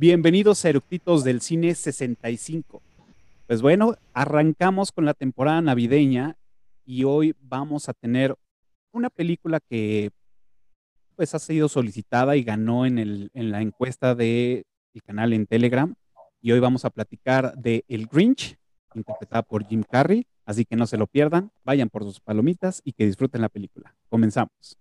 Bienvenidos a Eructitos del Cine 65. Pues bueno, arrancamos con la temporada navideña y hoy vamos a tener una película que pues ha sido solicitada y ganó en, el, en la encuesta del canal en Telegram. Y hoy vamos a platicar de El Grinch, interpretada por Jim Carrey. Así que no se lo pierdan, vayan por sus palomitas y que disfruten la película. Comenzamos.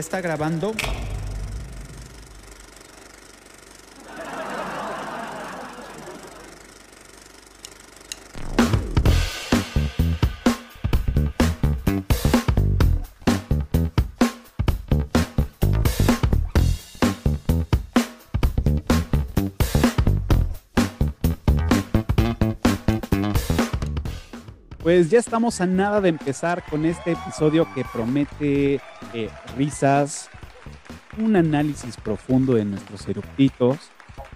¿Ya está grabando? Pues ya estamos a nada de empezar con este episodio que promete eh, risas, un análisis profundo de nuestros eructitos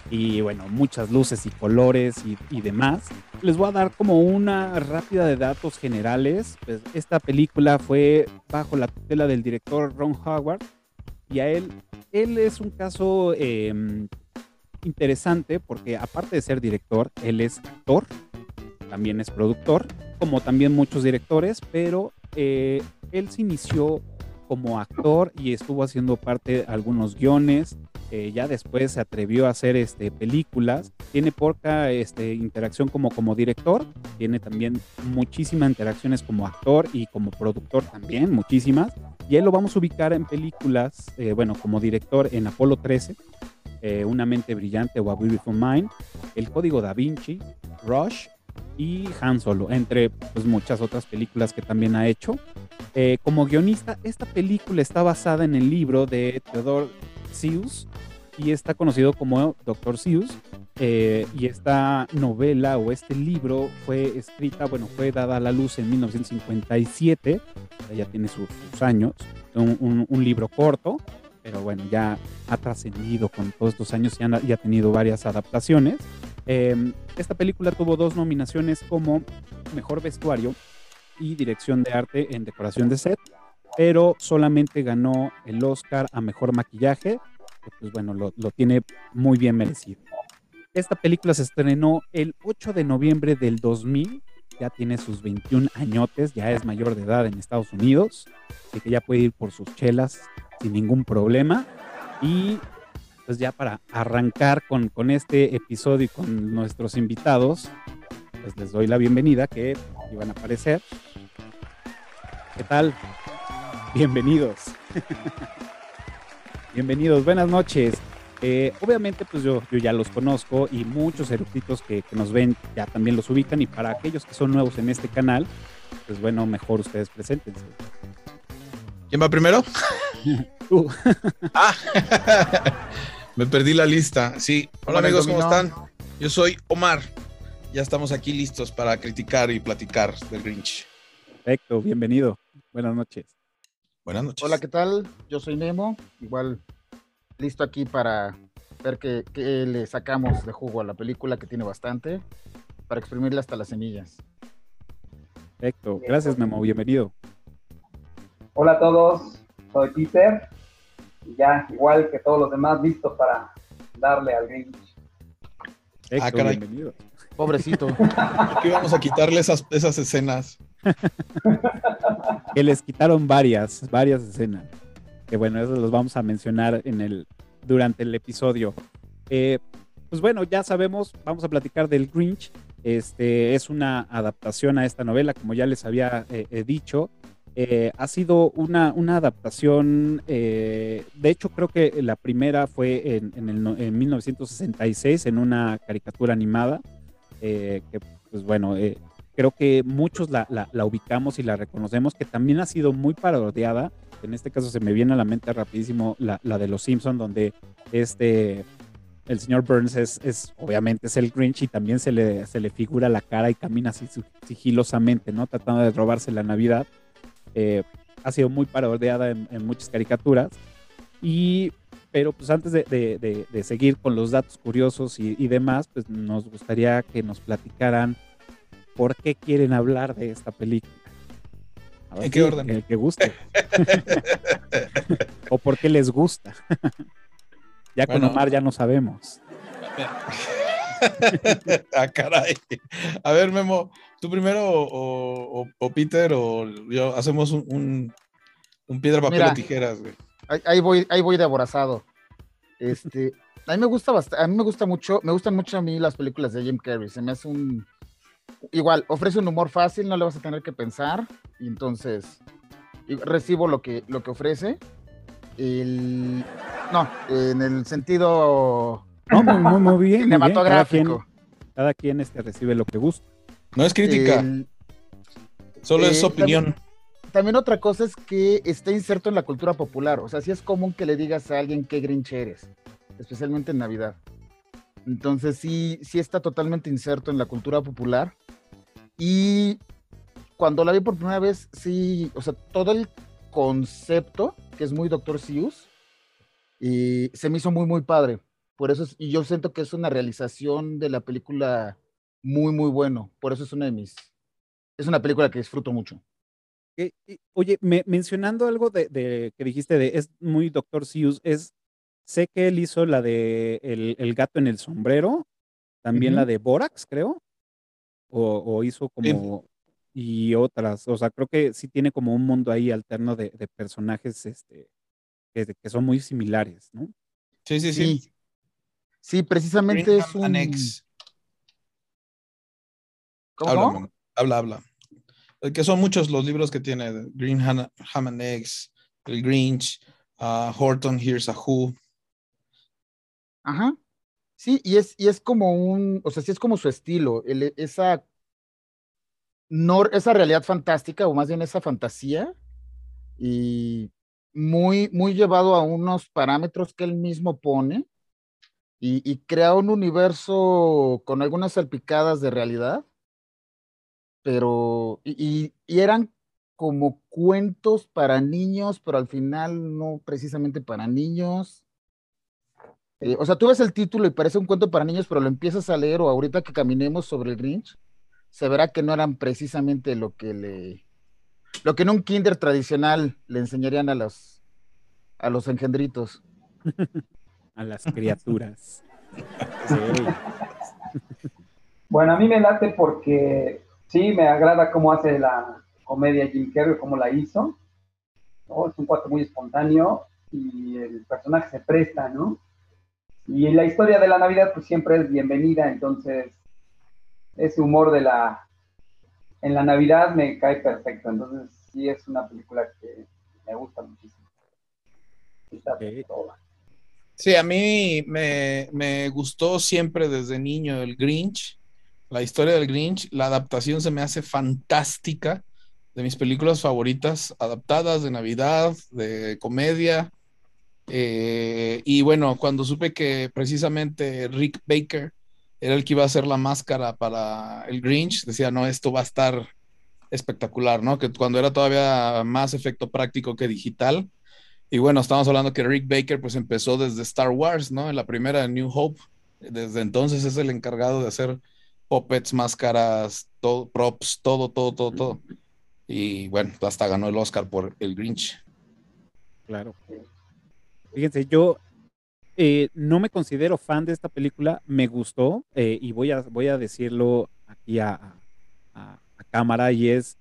y bueno, muchas luces y colores y, demás. Les voy a dar como una rápida de datos generales. Pues esta película fue bajo la tutela del director Ron Howard y a él, él es un caso em, interesante porque aparte de ser director, él es actor, también es productor como también muchos directores, pero eh, él se inició como actor y estuvo haciendo parte de algunos guiones. Eh, ya después se atrevió a hacer este, películas. Tiene poca este, interacción como, como director. Tiene también muchísimas interacciones como actor y como productor también, muchísimas. Y él lo vamos a ubicar en películas, eh, bueno, como director en Apolo 13, Una mente brillante o A Beautiful Mind, El Código da Vinci, Rush y Han Solo, entre pues, muchas otras películas que también ha hecho. Eh, como guionista, esta película está basada en el libro de Theodore Seuss y está conocido como Dr. Seuss. Eh, y esta novela o este libro fue escrita, bueno, fue dada a la luz en 1957, ya tiene sus, años, un, libro corto, pero bueno, ya ha trascendido con todos estos años y ha tenido varias adaptaciones. Em, esta película tuvo dos nominaciones como Mejor Vestuario y Dirección de Arte en Decoración de Set, pero solamente ganó el Oscar a Mejor Maquillaje, que pues bueno, lo, tiene muy bien merecido. Esta película se estrenó el 8 de noviembre del 2000, ya tiene sus 21 añotes, ya es mayor de edad en Estados Unidos, así que ya puede ir por sus chelas sin ningún problema. Y pues ya para arrancar con, con este episodio y con nuestros invitados, pues les doy la bienvenida que iban a aparecer. ¿Qué tal? Bienvenidos. Bienvenidos, buenas noches. Eh, obviamente, pues yo, yo ya los conozco y muchos eructitos que, que, nos ven ya también los ubican. Y para aquellos que son nuevos en este canal, pues bueno, mejor ustedes preséntense. ¿Quién va primero? Tú. ah, me perdí la lista. Sí. Hola amigos, ¿cómo están? Yo soy Omar. Ya estamos aquí listos para criticar y platicar del Grinch. Perfecto, bienvenido. Buenas noches. Buenas noches. Hola, ¿qué tal? Yo soy Nemo. Igual listo aquí para ver qué, le sacamos de jugo a la película que tiene bastante para exprimirle hasta las semillas. Perfecto. Gracias, Memo. Bienvenido. Hola a todos. Soy Peter ya igual que todos los demás, listos para darle al Grinch. Ah, Bienvenido. Pobrecito. Aquí vamos a quitarle esas, esas escenas. que les quitaron varias, varias escenas. Que bueno, eso los vamos a mencionar en el, durante el episodio. Eh, pues bueno, ya sabemos, vamos a platicar del Grinch. Este es una adaptación a esta novela, como ya les había eh, dicho. Eh, ha sido una, una adaptación, eh, de hecho creo que la primera fue en, en, 1966 en una caricatura animada, eh, pues bueno, creo que muchos la, la, ubicamos y la reconocemos, que también ha sido muy parodiada, en este caso se me viene a la mente rapidísimo la, la de Los Simpson donde este... El señor Burns es, es, obviamente es el Grinch y también se le, se le figura la cara y camina así sigilosamente, ¿no? Tratando de robarse la Navidad. Eh, ha sido muy parodiada en, muchas caricaturas. Y, pero pues antes de, seguir con los datos curiosos y, demás, pues nos gustaría que nos platicaran por qué quieren hablar de esta película. ¿En qué orden? El que guste. o por qué les gusta. ya con Omar ya no sabemos. ah, caray. A ver, Memo, tú primero o, Peter o yo hacemos un, piedra, papel o tijeras, güey. Ahí, voy, ahí voy de aborazado. Este, a mí me gusta bastante, a mí me gusta mucho, me gustan mucho a mí las películas de Jim Carrey. Se me hace un igual, ofrece un humor fácil, no le vas a tener que pensar. Y entonces recibo lo que, lo que ofrece. El, no, en el sentido no, muy, muy, bien. Cinematográfico. Cada quien, este, recibe lo que gusta. No es crítica. Solo es eh, opinión. También, otra cosa es que está inserto en la cultura popular. O sea, sí es común que le digas a alguien qué Grinch eres, especialmente en Navidad. Entonces sí, sí está totalmente inserto en la cultura popular. Y cuando la vi por primera vez, sí, o sea, todo el concepto, que es muy Doctor Seuss, y se me hizo muy, muy padre. Por eso, y yo siento que es una realización de la película muy, muy bueno. Por eso es una de mis, es una película que disfruto mucho. Eh, oye, mencionando algo de, que dijiste de es muy Doctor Seuss, es, sé que él hizo la de el, gato en el sombrero, también la de Borax, creo, o, hizo como, y otras, o sea, creo que sí tiene como un mundo ahí alterno de, personajes este, que, que, son muy similares, ¿no? Sí, sí, sí. Sí, precisamente es un... ¿Cómo? Habla, habla, Que son muchos los libros que tiene Green Ham, and Eggs, El Grinch, uh, Horton Here's a Who. Ajá. Sí, y es, y es como un, o sea, sí es como su estilo, esa, no, esa realidad fantástica, o más bien esa fantasía, y muy, muy llevado a unos parámetros que él mismo pone, y, crea un universo con algunas salpicadas de realidad, pero, y, eran como cuentos para niños, pero al final no precisamente para niños. Eh, o sea, tú ves el título y parece un cuento para niños, pero lo empiezas a leer o ahorita que caminemos sobre el Grinch, se verá que no eran precisamente lo que le, lo que en un kinder tradicional le enseñarían a los, a los engendritos. a las criaturas. Bueno, a mí me late porque sí, me agrada cómo hace la comedia Jim Carrey, cómo la hizo. Es un cuarto muy espontáneo y el personaje se presta, ¿no? Y la historia de la Navidad pues siempre es bienvenida, entonces ese humor de la en la Navidad me cae perfecto, entonces sí es una película que me gusta muchísimo. Está toda. Sí, a mí me, gustó siempre desde niño el Grinch, la historia del Grinch, la adaptación se me hace fantástica, de mis películas favoritas, adaptadas de Navidad, de comedia. Eh, y bueno, cuando supe que precisamente Rick Baker era el que iba a hacer la máscara para el Grinch, decía, no, esto va a estar espectacular, ¿no? Que cuando era todavía más efecto práctico que digital, y bueno, estamos hablando que Rick Baker pues empezó desde Star Wars, ¿no? En la primera New Hope. Desde entonces es el encargado de hacer puppets, máscaras, todo, props, todo, todo, todo, todo. Y bueno, hasta ganó el Oscar por El Grinch. Claro. Fíjense, yo eh, no me considero fan de esta película, me gustó eh, y voy a, voy a decirlo aquí a, a cámara y es,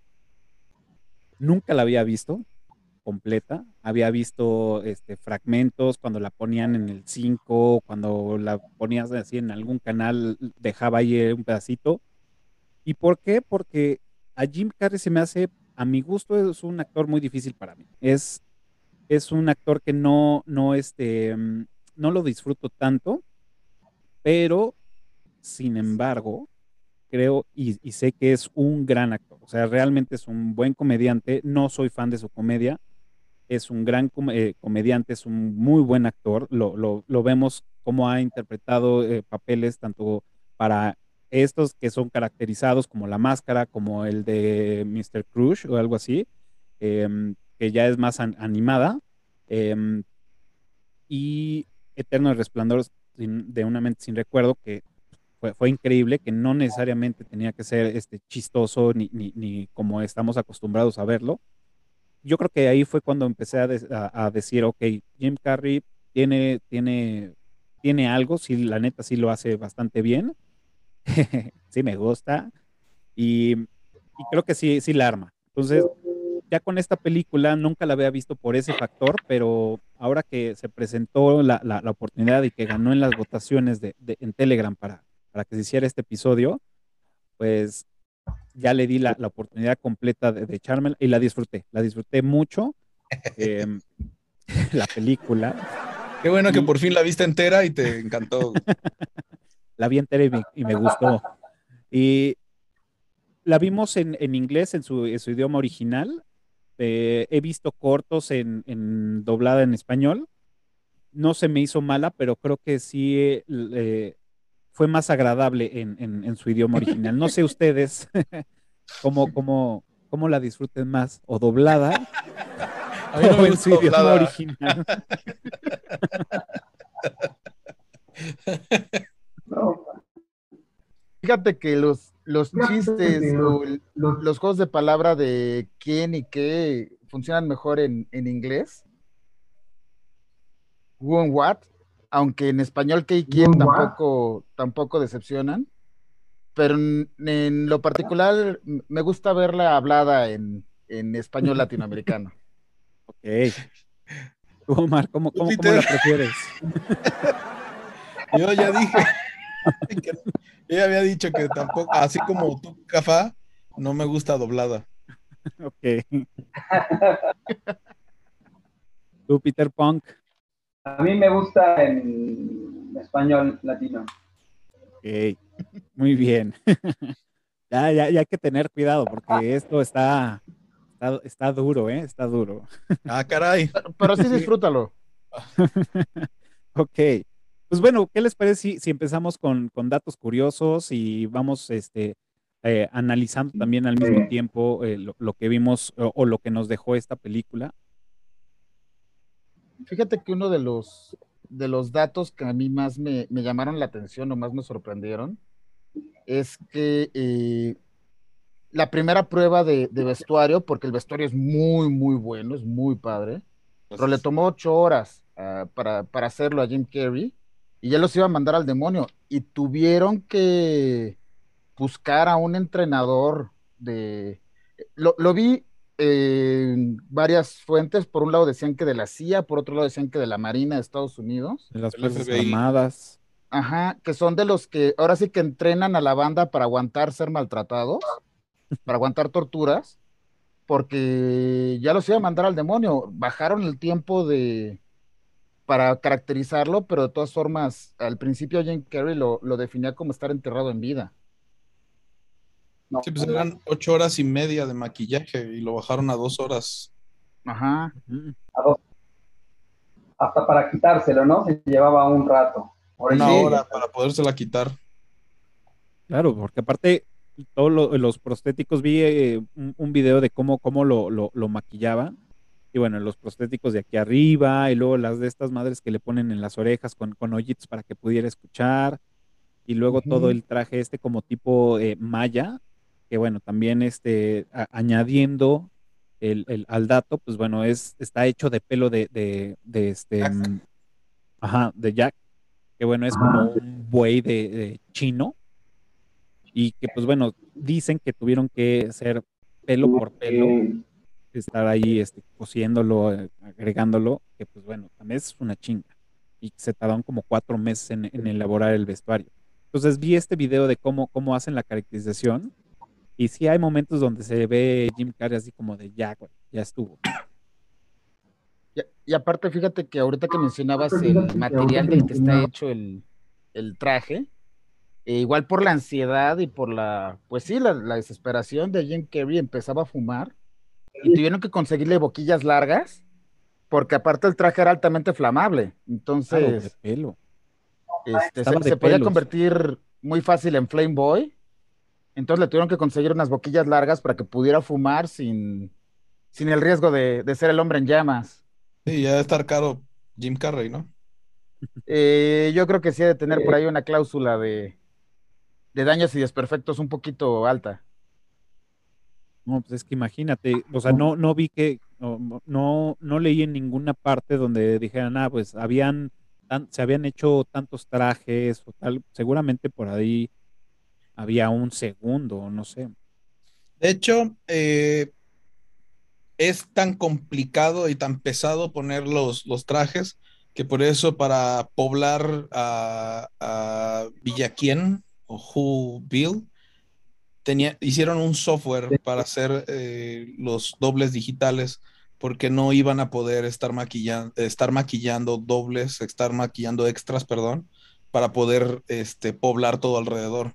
nunca la había visto, completa. Había visto este, fragmentos cuando la ponían en el 5, cuando la ponías así en algún canal, dejaba ahí eh, un pedacito. ¿Y por qué? Porque a Jim Carrey se me hace, a mi gusto, es un actor muy difícil para mí. Es, es un actor que no, no, este, mm, no lo disfruto tanto, pero sin embargo, creo y, y, sé que es un gran actor. O sea, realmente es un buen comediante. No soy fan de su comedia, es un gran eh, comediante, es un muy buen actor. Lo, vemos cómo ha interpretado eh, papeles tanto para estos que son caracterizados como La Máscara, como el de Mr. Crush o algo así, em, que ya es más animada. Em, y Eterno Resplandor de una mente sin recuerdo, que fue, increíble, que no necesariamente tenía que ser este, chistoso ni, ni, como estamos acostumbrados a verlo. Yo creo que ahí fue cuando empecé a, decir, ok, Jim Carrey tiene, tiene, tiene algo, sí, la neta sí lo hace bastante bien, sí me gusta, y, y, creo que sí, sí la arma. Entonces, ya con esta película nunca la había visto por ese factor, pero ahora que se presentó la, la, oportunidad y que ganó en las votaciones de, de, en Telegram para, para que se hiciera este episodio, pues ya le di la, la oportunidad completa de, de, echármela y la disfruté, la disfruté mucho. Em, la película. Qué bueno que por fin la viste entera y te encantó. la vi entera y me, y me, gustó. Y la vimos en, en inglés, en su, en su, idioma original. Eh, he visto cortos en, en, doblada en español. No se me hizo mala, pero creo que sí eh, fue más agradable en, en, su idioma original. No sé ustedes cómo, cómo, cómo la disfruten más, o doblada, o en su idioma original. Fíjate que los, los chistes, los, juegos de palabra de quién y qué funcionan mejor en, en inglés. Who and what aunque en español que y quién tampoco, tampoco decepcionan, pero en, lo particular me gusta verla hablada en, español latinoamericano. Ok. Omar, ¿cómo, cómo, la prefieres? Yo ya dije, yo ya había dicho que tampoco, así como tú, Cafá, no me gusta doblada. Ok. Tú, Peter Punk. A mí me gusta en español latino. Ok, muy bien. ya, ya, ya hay que tener cuidado porque esto está, está, duro, ¿eh? Está duro. ah, caray. Pero, sí disfrútalo. ok. Pues bueno, ¿qué les parece si, empezamos con, datos curiosos y vamos este, eh, analizando también al mismo tiempo eh, lo, que vimos o, lo que nos dejó esta película? Fíjate que uno de los, de los datos que a mí más me, llamaron la atención o más me sorprendieron es que eh, la primera prueba de, vestuario, porque el vestuario es muy, muy bueno, es muy padre, pero le tomó ocho horas ah, para, hacerlo a Jim Carrey y ya los iba a mandar al demonio y tuvieron que buscar a un entrenador de... Lo, lo vi varias fuentes. Por un lado decían que de la CIA, por otro lado decían que de la Marina de Estados Unidos. De las Fuerzas Armadas. Ajá, que son de los que ahora sí que entrenan a la banda para aguantar ser maltratados, para aguantar torturas, porque ya los iba a mandar al demonio. Bajaron el tiempo de para caracterizarlo, pero de todas formas, al principio Jim Carrey lo, lo definía como estar enterrado en vida sí, pues eran ocho horas y media de maquillaje y lo bajaron a dos horas. Ajá. A dos. Hasta para quitárselo, ¿no? Se llevaba un rato. Una hora para podérsela quitar. Claro, porque aparte todos los prostéticos vi eh, un, video de cómo, cómo lo, lo, maquillaban. Y bueno, los prostéticos de aquí arriba, y luego las de estas madres que le ponen en las orejas con, con hoyitos para que pudiera escuchar. Y luego todo el traje este como tipo eh, maya, que bueno, también este, añadiendo el, al dato, pues bueno, es, está hecho de pelo de, de, este, mm, ajá, de Jack, que bueno, es como un buey de, chino, y que pues bueno, dicen que tuvieron que hacer pelo por pelo, estar ahí este, cosiéndolo, eh, agregándolo, que pues bueno, también es una chinga, y se tardaron como cuatro meses en, en elaborar el vestuario. Entonces vi este video de cómo, cómo hacen la caracterización y sí hay momentos donde se ve Jim Carrey así como de ya, ya estuvo. Y, aparte, fíjate que ahorita que mencionabas el material del que está hecho el, traje, e igual por la ansiedad y por la, pues sí, la, desesperación de Jim Carrey empezaba a fumar y tuvieron que conseguirle boquillas largas porque aparte el traje era altamente flamable. Entonces, pelo. Este, se, se podía convertir muy fácil en Flame Boy entonces le tuvieron que conseguir unas boquillas largas para que pudiera fumar sin, sin el riesgo de, ser el hombre en llamas. Sí, ya debe estar caro Jim Carrey, ¿no? Eh, yo creo que sí ha de tener por ahí una cláusula de, de daños y desperfectos un poquito alta. No, pues es que imagínate, o sea, no, no vi que, no, no, no leí en ninguna parte donde dijeran, ah, pues habían, tan- se habían hecho tantos trajes o tal, seguramente por ahí había un segundo, no sé. De hecho, eh, es tan complicado y tan pesado poner los, los trajes que por eso para poblar a, a Villaquién o Whoville tenía, hicieron un software para hacer eh, los dobles digitales porque no iban a poder estar maquillando, estar maquillando dobles, estar maquillando extras, perdón, para poder este, poblar todo alrededor.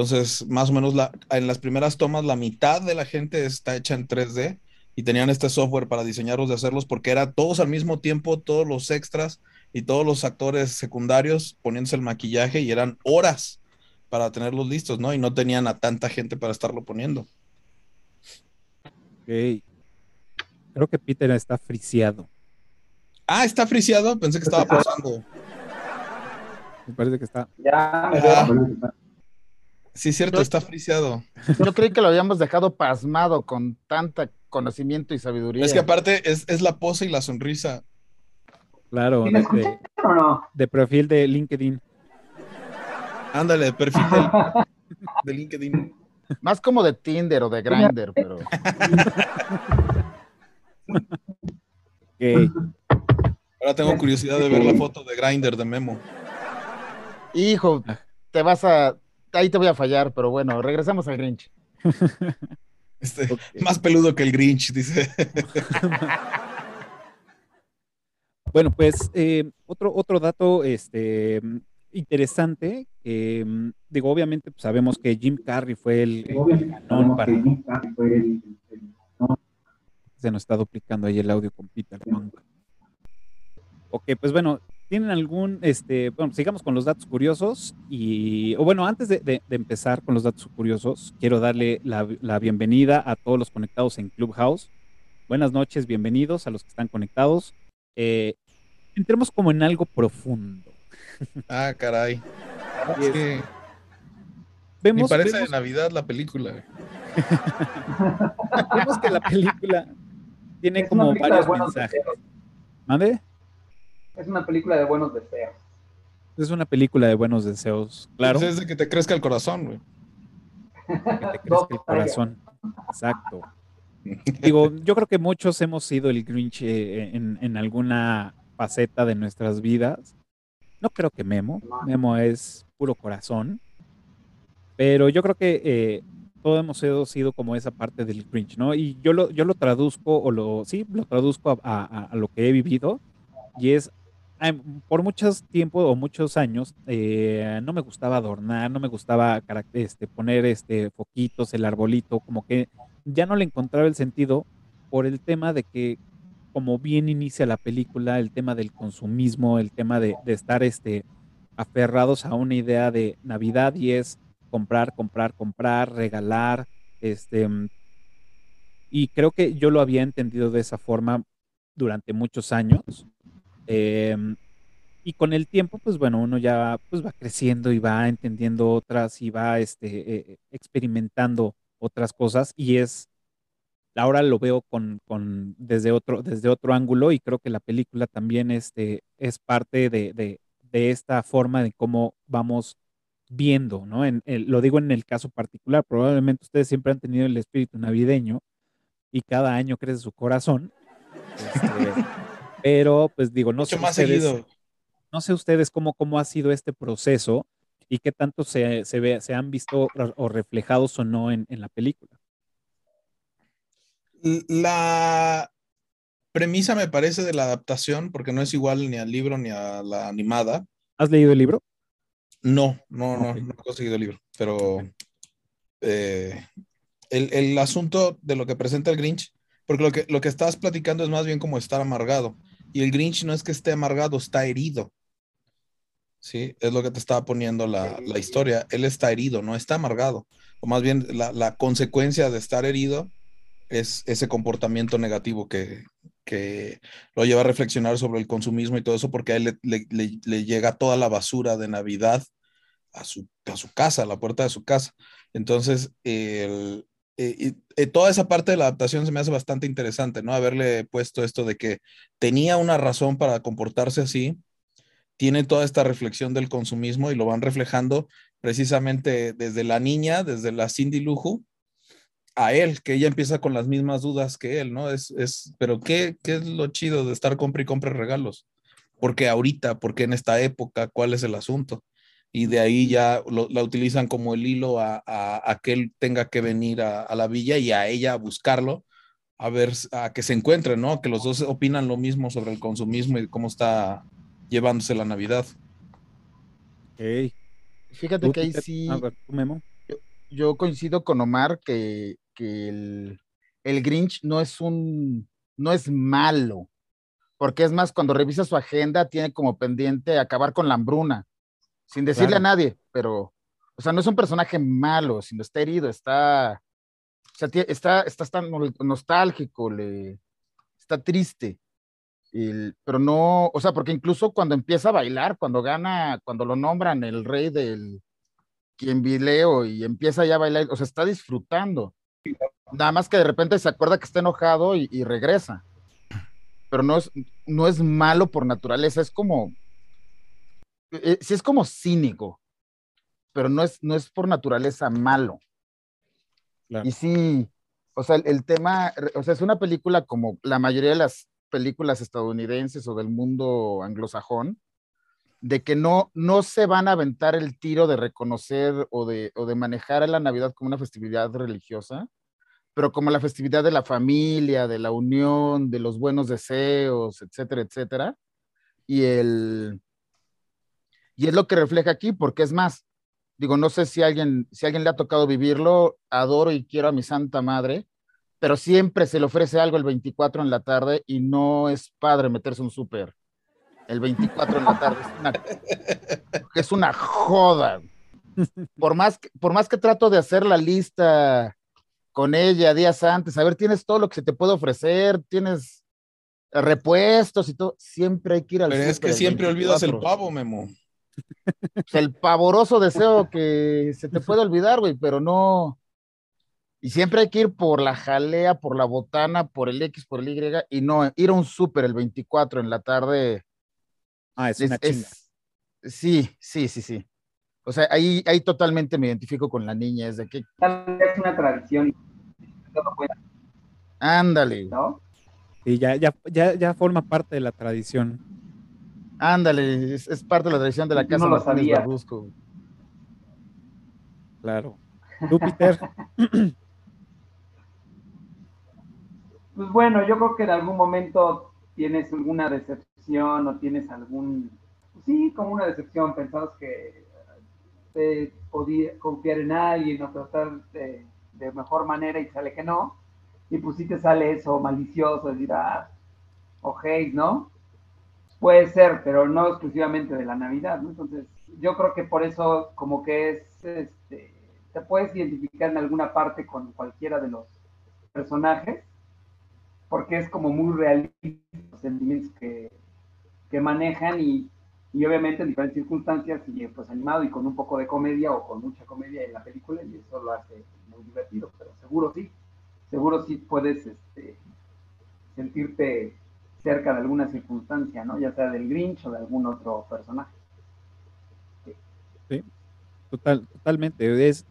Entonces, más o menos la, en las primeras tomas, la mitad de la gente está hecha en 3D y tenían este software para diseñarlos, de hacerlos, porque era todos al mismo tiempo, todos los extras y todos los actores secundarios poniéndose el maquillaje y eran horas para tenerlos listos, ¿no? Y no tenían a tanta gente para estarlo poniendo. Ok. Creo que Peter está friciado. Ah, está friseado, pensé que estaba pasando. Me parece que está. Ya Ah. veo. Sí, es cierto, está friseado. Yo creí que lo habíamos dejado pasmado con tanta conocimiento y sabiduría. Es que aparte es, es la pose y la sonrisa. Claro, ¿Sí me de, escuchan de- o no? de perfil de LinkedIn. Ándale, perfil de LinkedIn. Más como de Tinder o de Grindr, pero. Ahora tengo curiosidad de ver la foto de Grinder de Memo. hijo, te vas a... Ahí te voy a fallar, pero bueno, regresamos al Grinch. Este. Más peludo que el Grinch, dice. Bueno, pues eh, otro, otro dato este, interesante, digo, obviamente pues, sabemos que Jim Carrey fue el, el ganón para... Se nos está duplicando ahí el audio con Peter Punk. Ok, pues bueno, ¿tienen algún, este, bueno, sigamos con los datos curiosos y, o bueno, antes de, de- de empezar con los datos curiosos, quiero darle la, la bienvenida a todos los conectados en Clubhouse. Buenas noches, bienvenidos a los que están conectados. Eh, entremos como en algo profundo. Ah, caray. Y es- Sí, ni Vemos, parece vemos- de Navidad la película. vemos que la película tiene Es como varios mensajes. ¿Mande? Es una película de buenos deseos. Es una película de buenos deseos, claro. Pues es de que te crezca el corazón, güey. que te crezca el corazón. Exacto. Digo, yo creo que muchos hemos sido el Grinch eh, en, en alguna faceta de nuestras vidas. No creo que Memo. Memo es puro corazón. Pero yo creo que eh, todos hemos sido, sido como esa parte del Grinch, ¿no? Y yo lo, yo lo traduzco, o lo, sí, lo traduzco a, a- a lo que he vivido. Y es, por muchos tiempos o muchos años, eh, no me gustaba adornar, no me gustaba este, poner este, foquitos, el arbolito, como que ya no le encontraba el sentido por el tema de que, como bien inicia la película, el tema del consumismo, el tema de, estar este, aferrados a una idea de Navidad y es comprar, comprar, comprar, regalar, este, y creo que yo lo había entendido de esa forma durante muchos años. Em, y con el tiempo, pues bueno, uno ya pues va creciendo y va entendiendo otras y va este, eh, experimentando otras cosas y es, ahora lo veo con, con- desde, otro, desde otro ángulo y creo que la película también este, es parte de, de- de esta forma de cómo vamos viendo, ¿no? En, el- lo digo en el caso particular, probablemente ustedes siempre han tenido el espíritu navideño y cada año crece su corazón. este, pero pues digo, no sé más ustedes, seguido. no sé ustedes cómo, cómo ha sido este proceso y qué tanto se, se, ve, se han visto o- reflejados o no en, en la película. La premisa me parece de la adaptación, porque no es igual ni al libro ni a la animada. ¿Has leído el libro? No, no, no, no he conseguido el libro, pero eh, el, el asunto de lo que presenta el Grinch, porque lo que, lo que estás platicando es más bien como estar amargado, y el Grinch no es que esté amargado, está herido. Sí, es lo que te estaba poniendo la, la historia. Él está herido, no está amargado. O más bien la, la consecuencia de estar herido es ese comportamiento negativo que, que lo lleva a reflexionar sobre el consumismo y todo eso, porque a él le, llega toda la basura de Navidad a su, a su casa, a la puerta de su casa. Entonces, el, eh, eh, toda esa parte de la adaptación se me hace bastante interesante, ¿no? Haberle puesto esto de que tenía una razón para comportarse así, tiene toda esta reflexión del consumismo y lo van reflejando precisamente desde la niña, desde la Cindy Lujo, a él, que ella empieza con las mismas dudas que él, ¿no? Es, es, pero ¿qué, ¿qué es lo chido de estar compra y compra regalos? porque ahorita? porque en esta época? ¿Cuál es el asunto? Y de ahí ya la utilizan como el hilo a, a, que él tenga que venir a, a, la villa y a ella a buscarlo, a ver, a que se encuentren, ¿no? Que los dos opinan lo mismo sobre el consumismo y cómo está llevándose la Navidad. Okay. Fíjate que ahí sí. Yo, coincido con Omar que, el, Grinch no es un. no es malo. Porque es más, cuando revisa su agenda, tiene como pendiente acabar con la hambruna. Sin decirle a nadie, pero. O sea, no es un personaje malo, sino está herido, está. O sea, está, está, está nostálgico, le, está triste pero no, o sea, porque incluso cuando empieza a bailar, cuando gana, cuando lo nombran el rey del quien vileo y empieza ya a bailar, o sea, está disfrutando. Nada más que de repente se acuerda que está enojado y, regresa. Pero no es, no es malo por naturaleza, es como, eh, sí es como cínico, pero no es, no es por naturaleza malo. Y sí, o sea, el, tema, o sea, es una película como la mayoría de las películas estadounidenses o del mundo anglosajón, de que no, no se van a aventar el tiro de reconocer o de, o de manejar a la Navidad como una festividad religiosa, pero como la festividad de la familia, de la unión, de los buenos deseos, etcétera, etcétera. Y, el, y es lo que refleja aquí, porque es más, digo, no sé si alguien, si alguien le ha tocado vivirlo, adoro y quiero a mi Santa Madre, pero siempre se le ofrece algo el 24 en la tarde y no es padre meterse un súper el 24 en la tarde. Es una, joda. Por más, que, por más que trato de hacer la lista con ella días antes, a ver, tienes todo lo que se te puede ofrecer, tienes repuestos y todo, siempre hay que ir al Pero es que siempre olvidas el pavo, Memo. el pavoroso deseo que se te puede olvidar, güey, pero no, y siempre hay que ir por la jalea, por la botana, por el X, por el Y, y no ir a un súper el 24 en la tarde. Ah, es, una chinga. sí, sí, sí, sí. O sea, ahí, ahí totalmente me identifico con la niña, es de que... Es una tradición. Ándale. ¿No? Sí, ya, ya, ya, ya forma parte de la tradición. Ándale, es, parte de la tradición de la casa no lo sabía. Claro. ¿Tú, Peter? Pues bueno, yo creo que en algún momento tienes alguna decepción o tienes algún, sí, como una decepción, pensabas que te podía confiar en alguien o tratar de, mejor manera y sale que no, y pues sí te sale eso malicioso, decir, ah, o hate, ¿no? Puede ser, pero no exclusivamente de la Navidad, ¿no? Entonces, yo creo que por eso como que es, este, te puedes identificar en alguna parte con cualquiera de los personajes, porque es como muy realista los sentimientos que, manejan y, obviamente en diferentes circunstancias y pues animado y con un poco de comedia o con mucha comedia en la película y eso lo hace muy divertido, pero seguro sí, seguro sí puedes este, sentirte cerca de alguna circunstancia, ¿no? Ya sea del Grinch o de algún otro personaje. Sí, total, totalmente. Es,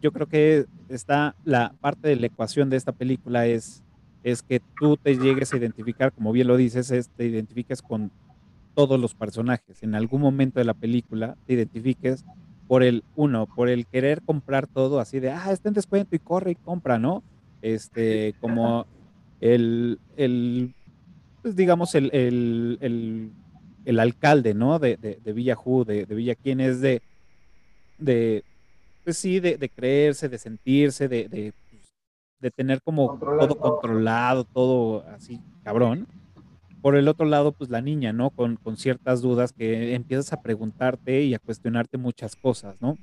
yo creo que está la parte de la ecuación de esta película es es que tú te llegues a identificar, como bien lo dices, es, te identifiques con todos los personajes. En algún momento de la película te identifiques por el, uno, por el querer comprar todo así de, ah, está en descuento y corre y compra, ¿no? Este, como el, el pues digamos, el, el, el, alcalde, ¿no? De, de, de Villa de, de Villa Quien es de, de, pues sí, de, de creerse, de sentirse, de, de de tener como todo controlado, todo así, cabrón. Por el otro lado, pues la niña, ¿no? Con, con ciertas dudas que empiezas a preguntarte y a cuestionarte muchas cosas, ¿no?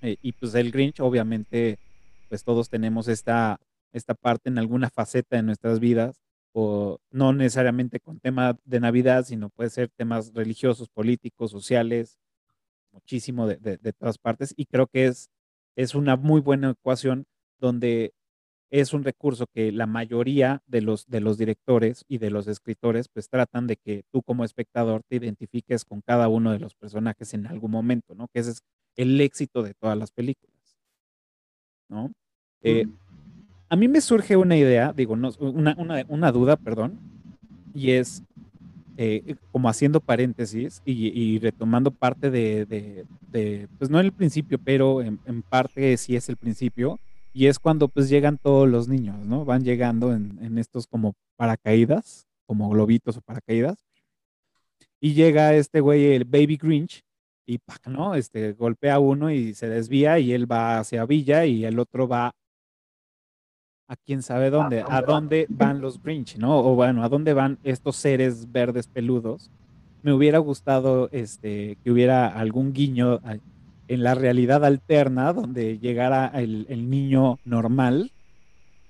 Eh, y pues el Grinch, obviamente, pues todos tenemos esta, esta parte en alguna faceta de nuestras vidas o no necesariamente con tema de Navidad, sino puede ser temas religiosos, políticos, sociales, muchísimo de, de, todas partes. Y creo que es, es una muy buena ecuación donde es un recurso que la mayoría de los, de los directores y de los escritores pues tratan de que tú como espectador te identifiques con cada uno de los personajes en algún momento, ¿no? Que ese es el éxito de todas las películas, ¿no? Eh, a mí me surge una idea, digo, no, una, duda, perdón, y es eh, como haciendo paréntesis y, retomando parte de, pues no en el principio, pero en, parte sí es el principio, y es cuando pues llegan todos los niños, ¿no? Van llegando en, en estos como paracaídas, como globitos o paracaídas. Y llega este güey, el Baby Grinch, y ¡pac! ¿no? Este, golpea a uno y se desvía y él va hacia Villa y el otro va a quién sabe dónde, a dónde van los Grinch, ¿no? O bueno, a dónde van estos seres verdes peludos. Me hubiera gustado este, que hubiera algún guiño en la realidad alterna, donde llegara el, el niño normal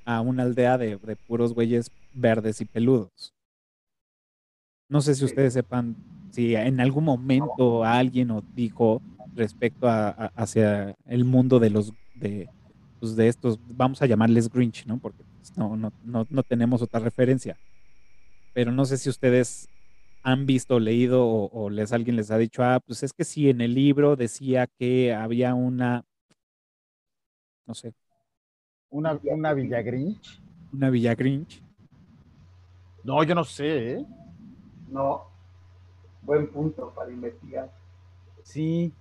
a una aldea de, de, puros güeyes verdes y peludos. No sé si ustedes sepan si en algún momento alguien os dijo respecto a, a, hacia el mundo de los de, pues de estos, vamos a llamarles Grinch, ¿no? Porque pues, no, no, no, no tenemos otra referencia. Pero no sé si ustedes han visto, leído o, o, les alguien les ha dicho, ah, pues es que sí, en el libro decía que había una, no sé. Una, una Villa Grinch. Una Villa Grinch. No, yo no sé, ¿eh? No. Buen punto para investigar. Sí.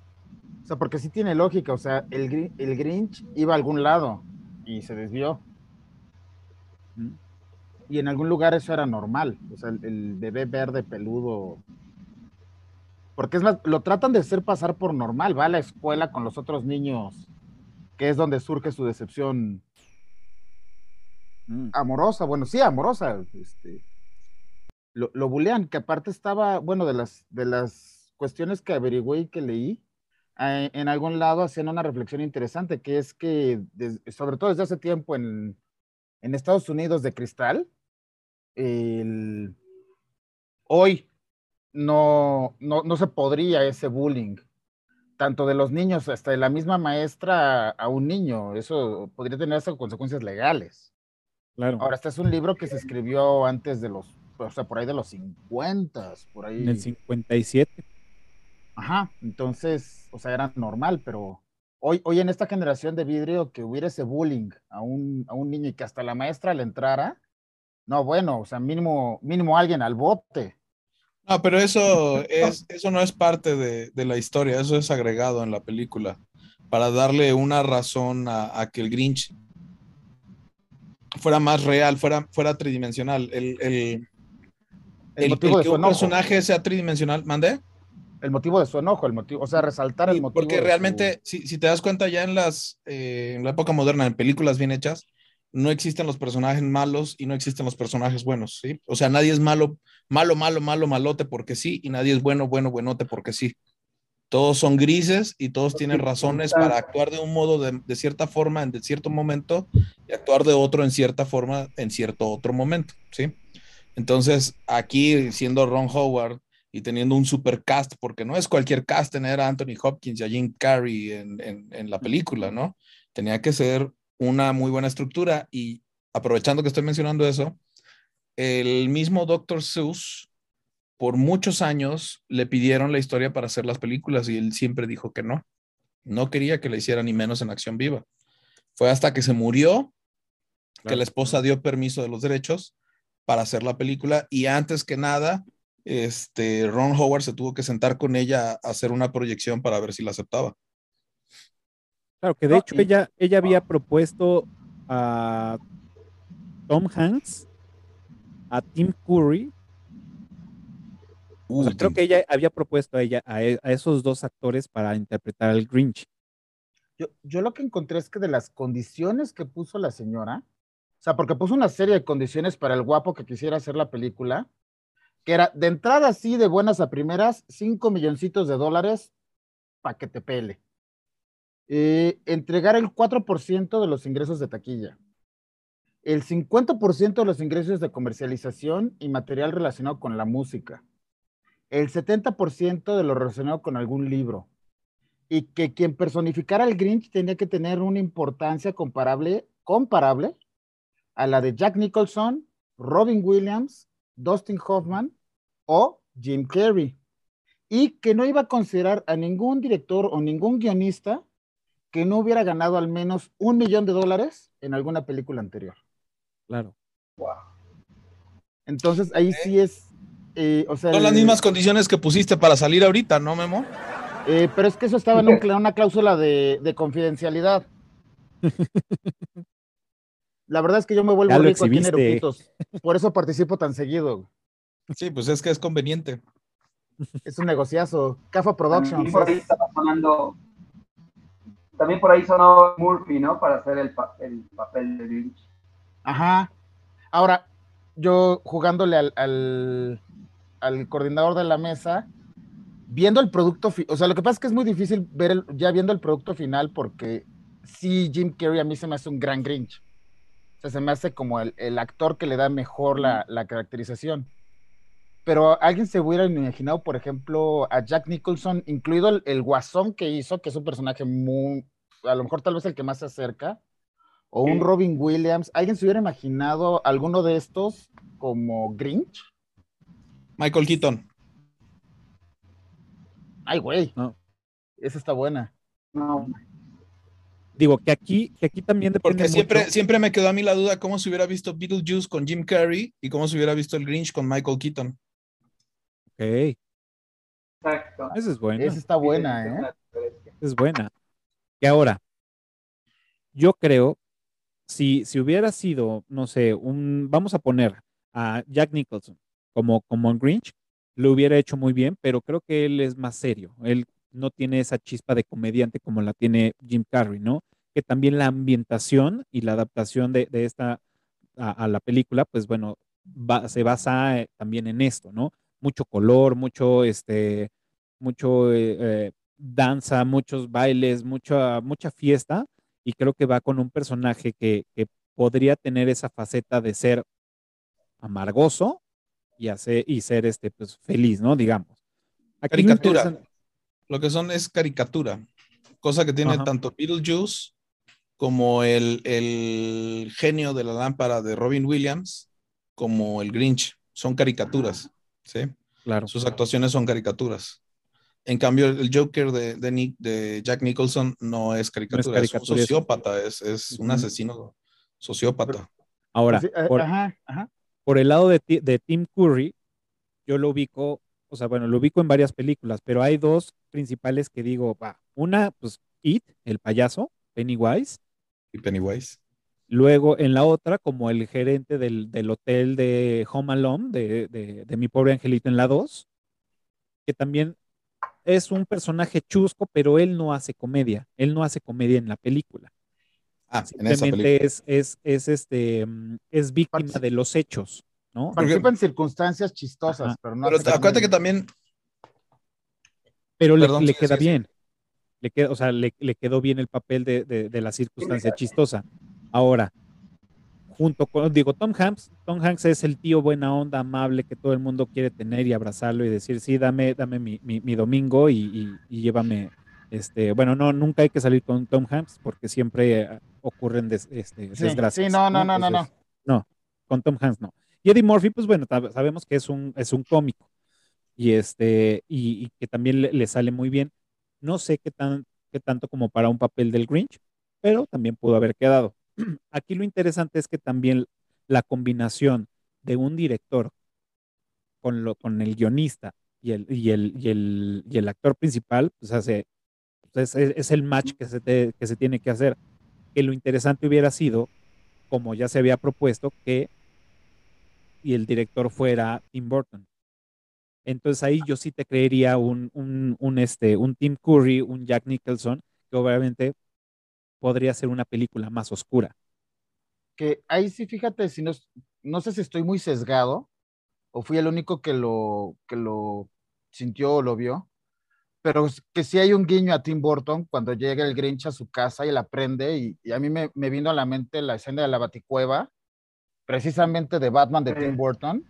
O sea, porque sí tiene lógica. O sea, el, el Grinch iba a algún lado y se desvió. ¿Mm? y en algún lugar eso era normal, o sea, el, el, bebé verde peludo. Porque es más, lo tratan de hacer pasar por normal, va a la escuela con los otros niños, que es donde surge su decepción mm. amorosa, bueno, sí, amorosa, este, lo, lo bulean, que aparte estaba, bueno, de las, de las cuestiones que averigüé y que leí, en algún lado hacían una reflexión interesante, que es que, sobre todo desde hace tiempo en, en Estados Unidos de cristal, el, hoy no, no, no, se podría ese bullying, tanto de los niños hasta de la misma maestra a un niño, eso podría tener hasta consecuencias legales. Claro. Ahora, este es un libro que se escribió antes de los, o sea, por ahí de los 50, por ahí. En el 57. Ajá, entonces, o sea, era normal, pero hoy, hoy en esta generación de vidrio que hubiera ese bullying a un, a un niño y que hasta la maestra le entrara, no, bueno, o sea, mínimo, mínimo alguien al bote. No, pero eso, es, eso no es parte de, de, la historia, eso es agregado en la película, para darle una razón a, a que el Grinch fuera más real, fuera, fuera tridimensional. El, el, el, que un personaje sea tridimensional, ¿mandé? El motivo de su enojo, el motivo, o sea, resaltar el motivo. Porque realmente, su... si, si, te das cuenta ya en las, eh, en la época moderna, en películas bien hechas, no existen los personajes malos y no existen los personajes buenos, ¿sí? O sea, nadie es malo, malo, malo, malo, malote porque sí, y nadie es bueno, bueno, buenote porque sí. Todos son grises y todos tienen razones para actuar de un modo de, de cierta forma en de cierto momento y actuar de otro en cierta forma en cierto otro momento, ¿sí? Entonces, aquí siendo Ron Howard y teniendo un super cast, porque no es cualquier cast tener a Anthony Hopkins y a Jim Carrey en, en, en la película, ¿no? Tenía que ser una muy buena estructura y aprovechando que estoy mencionando eso, el mismo Dr. Seuss por muchos años le pidieron la historia para hacer las películas y él siempre dijo que no. No quería que le hiciera ni menos en acción viva. Fue hasta que se murió claro. que la esposa dio permiso de los derechos para hacer la película y antes que nada, este Ron Howard se tuvo que sentar con ella a hacer una proyección para ver si la aceptaba. Claro, que de hecho ella, ella había propuesto a Tom Hanks, a Tim Curry. O sea, creo que ella había propuesto a ella, a, a, esos dos actores para interpretar al Grinch. Yo, yo lo que encontré es que de las condiciones que puso la señora, o sea, porque puso una serie de condiciones para el guapo que quisiera hacer la película, que era de entrada así, de buenas a primeras, cinco milloncitos de dólares para que te pele. Eh, entregar el 4% de los ingresos de taquilla. el 50% de los ingresos de comercialización y material relacionado con la música, el 70% de lo relacionado con algún libro, y que quien personificara al Grinch tenía que tener una importancia comparable, comparable a la de Jack Nicholson, Robin Williams, Dustin Hoffman o Jim Carrey, y que no iba a considerar a ningún director o ningún guionista que no hubiera ganado al menos un millón de dólares en alguna película anterior. Claro. Entonces ahí sí es, eh, o sea, Son las mismas condiciones que pusiste para salir ahorita, ¿no, Memo? eh, pero es que eso estaba en un una cláusula de, de confidencialidad. La verdad es que yo me vuelvo rico aquí en. Por eso participo tan seguido. Sí, pues es que es conveniente. Es un negociazo. Cafa Productions. También por ahí estaba sonando. También por ahí sonó Murphy, ¿no? Para hacer el, pa- el papel de Grinch. Ajá. Ahora, yo jugándole al, al, al coordinador de la mesa, viendo el producto, fi- o sea, lo que pasa es que es muy difícil ver el- ya viendo el producto final porque sí, Jim Carrey a mí se me hace un gran Grinch. Sea, se me hace como el, el actor que le da mejor la, la caracterización. Pero alguien se hubiera imaginado, por ejemplo, a Jack Nicholson, incluido el, el guasón que hizo, que es un personaje muy, a lo mejor tal vez el que más se acerca, o un. Robin Williams. ¿Alguien se hubiera imaginado alguno de estos como Grinch? Michael Keaton. Ay, güey. No. Esa está buena. No, Digo que aquí, que aquí también depende Porque siempre, mucho- siempre me quedó a mí la duda cómo se hubiera visto Beetlejuice con Jim Carrey y cómo se hubiera visto el Grinch con Michael Keaton. Ok, exacto. esa es buena. Esa está buena, ¿eh? es buena. Y ahora, yo creo, si, si hubiera sido, no sé, un, vamos a poner a Jack Nicholson como, como un Grinch, lo hubiera hecho muy bien, pero creo que él es más serio. Él no tiene esa chispa de comediante como la tiene Jim Carrey, ¿no? Que también la ambientación y la adaptación de, de esta a, a la película, pues bueno, va- se basa eh, también en esto, ¿no? Mucho color, mucho, este, mucho eh, eh, danza, muchos bailes, mucha, mucha fiesta, y creo que va con un personaje que, que podría tener esa faceta de ser amargoso y, hacer, y ser este, pues, feliz, ¿no? Digamos. Aquí Caricatura. Lo que son es caricatura, cosa que tiene Ajá. tanto Beetlejuice como el, el genio de la lámpara de Robin Williams, como el Grinch. Son caricaturas, ¿sí? Claro. Sus actuaciones son caricaturas. En cambio, el Joker de, de, Nick- de Jack Nicholson no es caricatura, es un caricatura, es- sociópata, es, es un asesino sociópata. Ahora, Sí, eh, por, Ajá, ajá. por el lado de, de Tim Curry, yo lo ubico, o sea, bueno, lo ubico en varias películas, pero hay dos principales que digo, va, una, pues, It, el payaso, Pennywise, Y Pennywise. luego en la otra, como el gerente del, del hotel de Home Alone, de, de, de Mi Pobre Angelito en la 2, que también es un personaje chusco, pero él no hace comedia, él no hace comedia en la película. Ah, en esa película. Simplemente es, es, es, este, mm, es víctima de los hechos, ¿no? Participa en circunstancias chistosas, Ajá. pero no. Pero acuérdate que también pero le, Perdón, le sí, queda sí, sí. bien. Le queda, o sea, le, le quedó bien el papel de, de- de la circunstancia chistosa. Ahora, junto con, digo, Tom Hanks, Tom Hanks es el tío buena onda, amable, que todo el mundo quiere tener y abrazarlo y decir, sí, dame, dame mi, mi- mi domingo y, y- y llévame, este, bueno, no, nunca hay que salir con Tom Hanks porque siempre eh, ocurren des- este, Sí, desgracias. sí, no, no, no, no, no. No, con Tom Hanks no. Y Eddie Murphy, pues bueno, sabemos que es un, es un cómico y este y, que también le, le sale muy bien. No sé qué tan qué tanto como para un papel del Grinch, pero también pudo haber quedado. Aquí lo interesante es que también la combinación de un director con lo con el guionista y el y el y el, y el actor principal, pues hace pues, es, es el match que se te- que se tiene que hacer. Que lo interesante hubiera sido como ya se había propuesto que y el director fuera Tim Burton. Entonces ahí yo sí te creería un, un, este, un Tim Curry, un Jack Nicholson, que obviamente podría ser una película más oscura. Que ahí sí, fíjate, si no, no sé si estoy muy sesgado o fui el único que lo, que lo sintió o lo vio, pero que sí hay un guiño a Tim Burton cuando llega el Grinch a su casa y la prende y, y a mí me, me vino a la mente la escena de la baticueva precisamente de Batman de Tim Burton.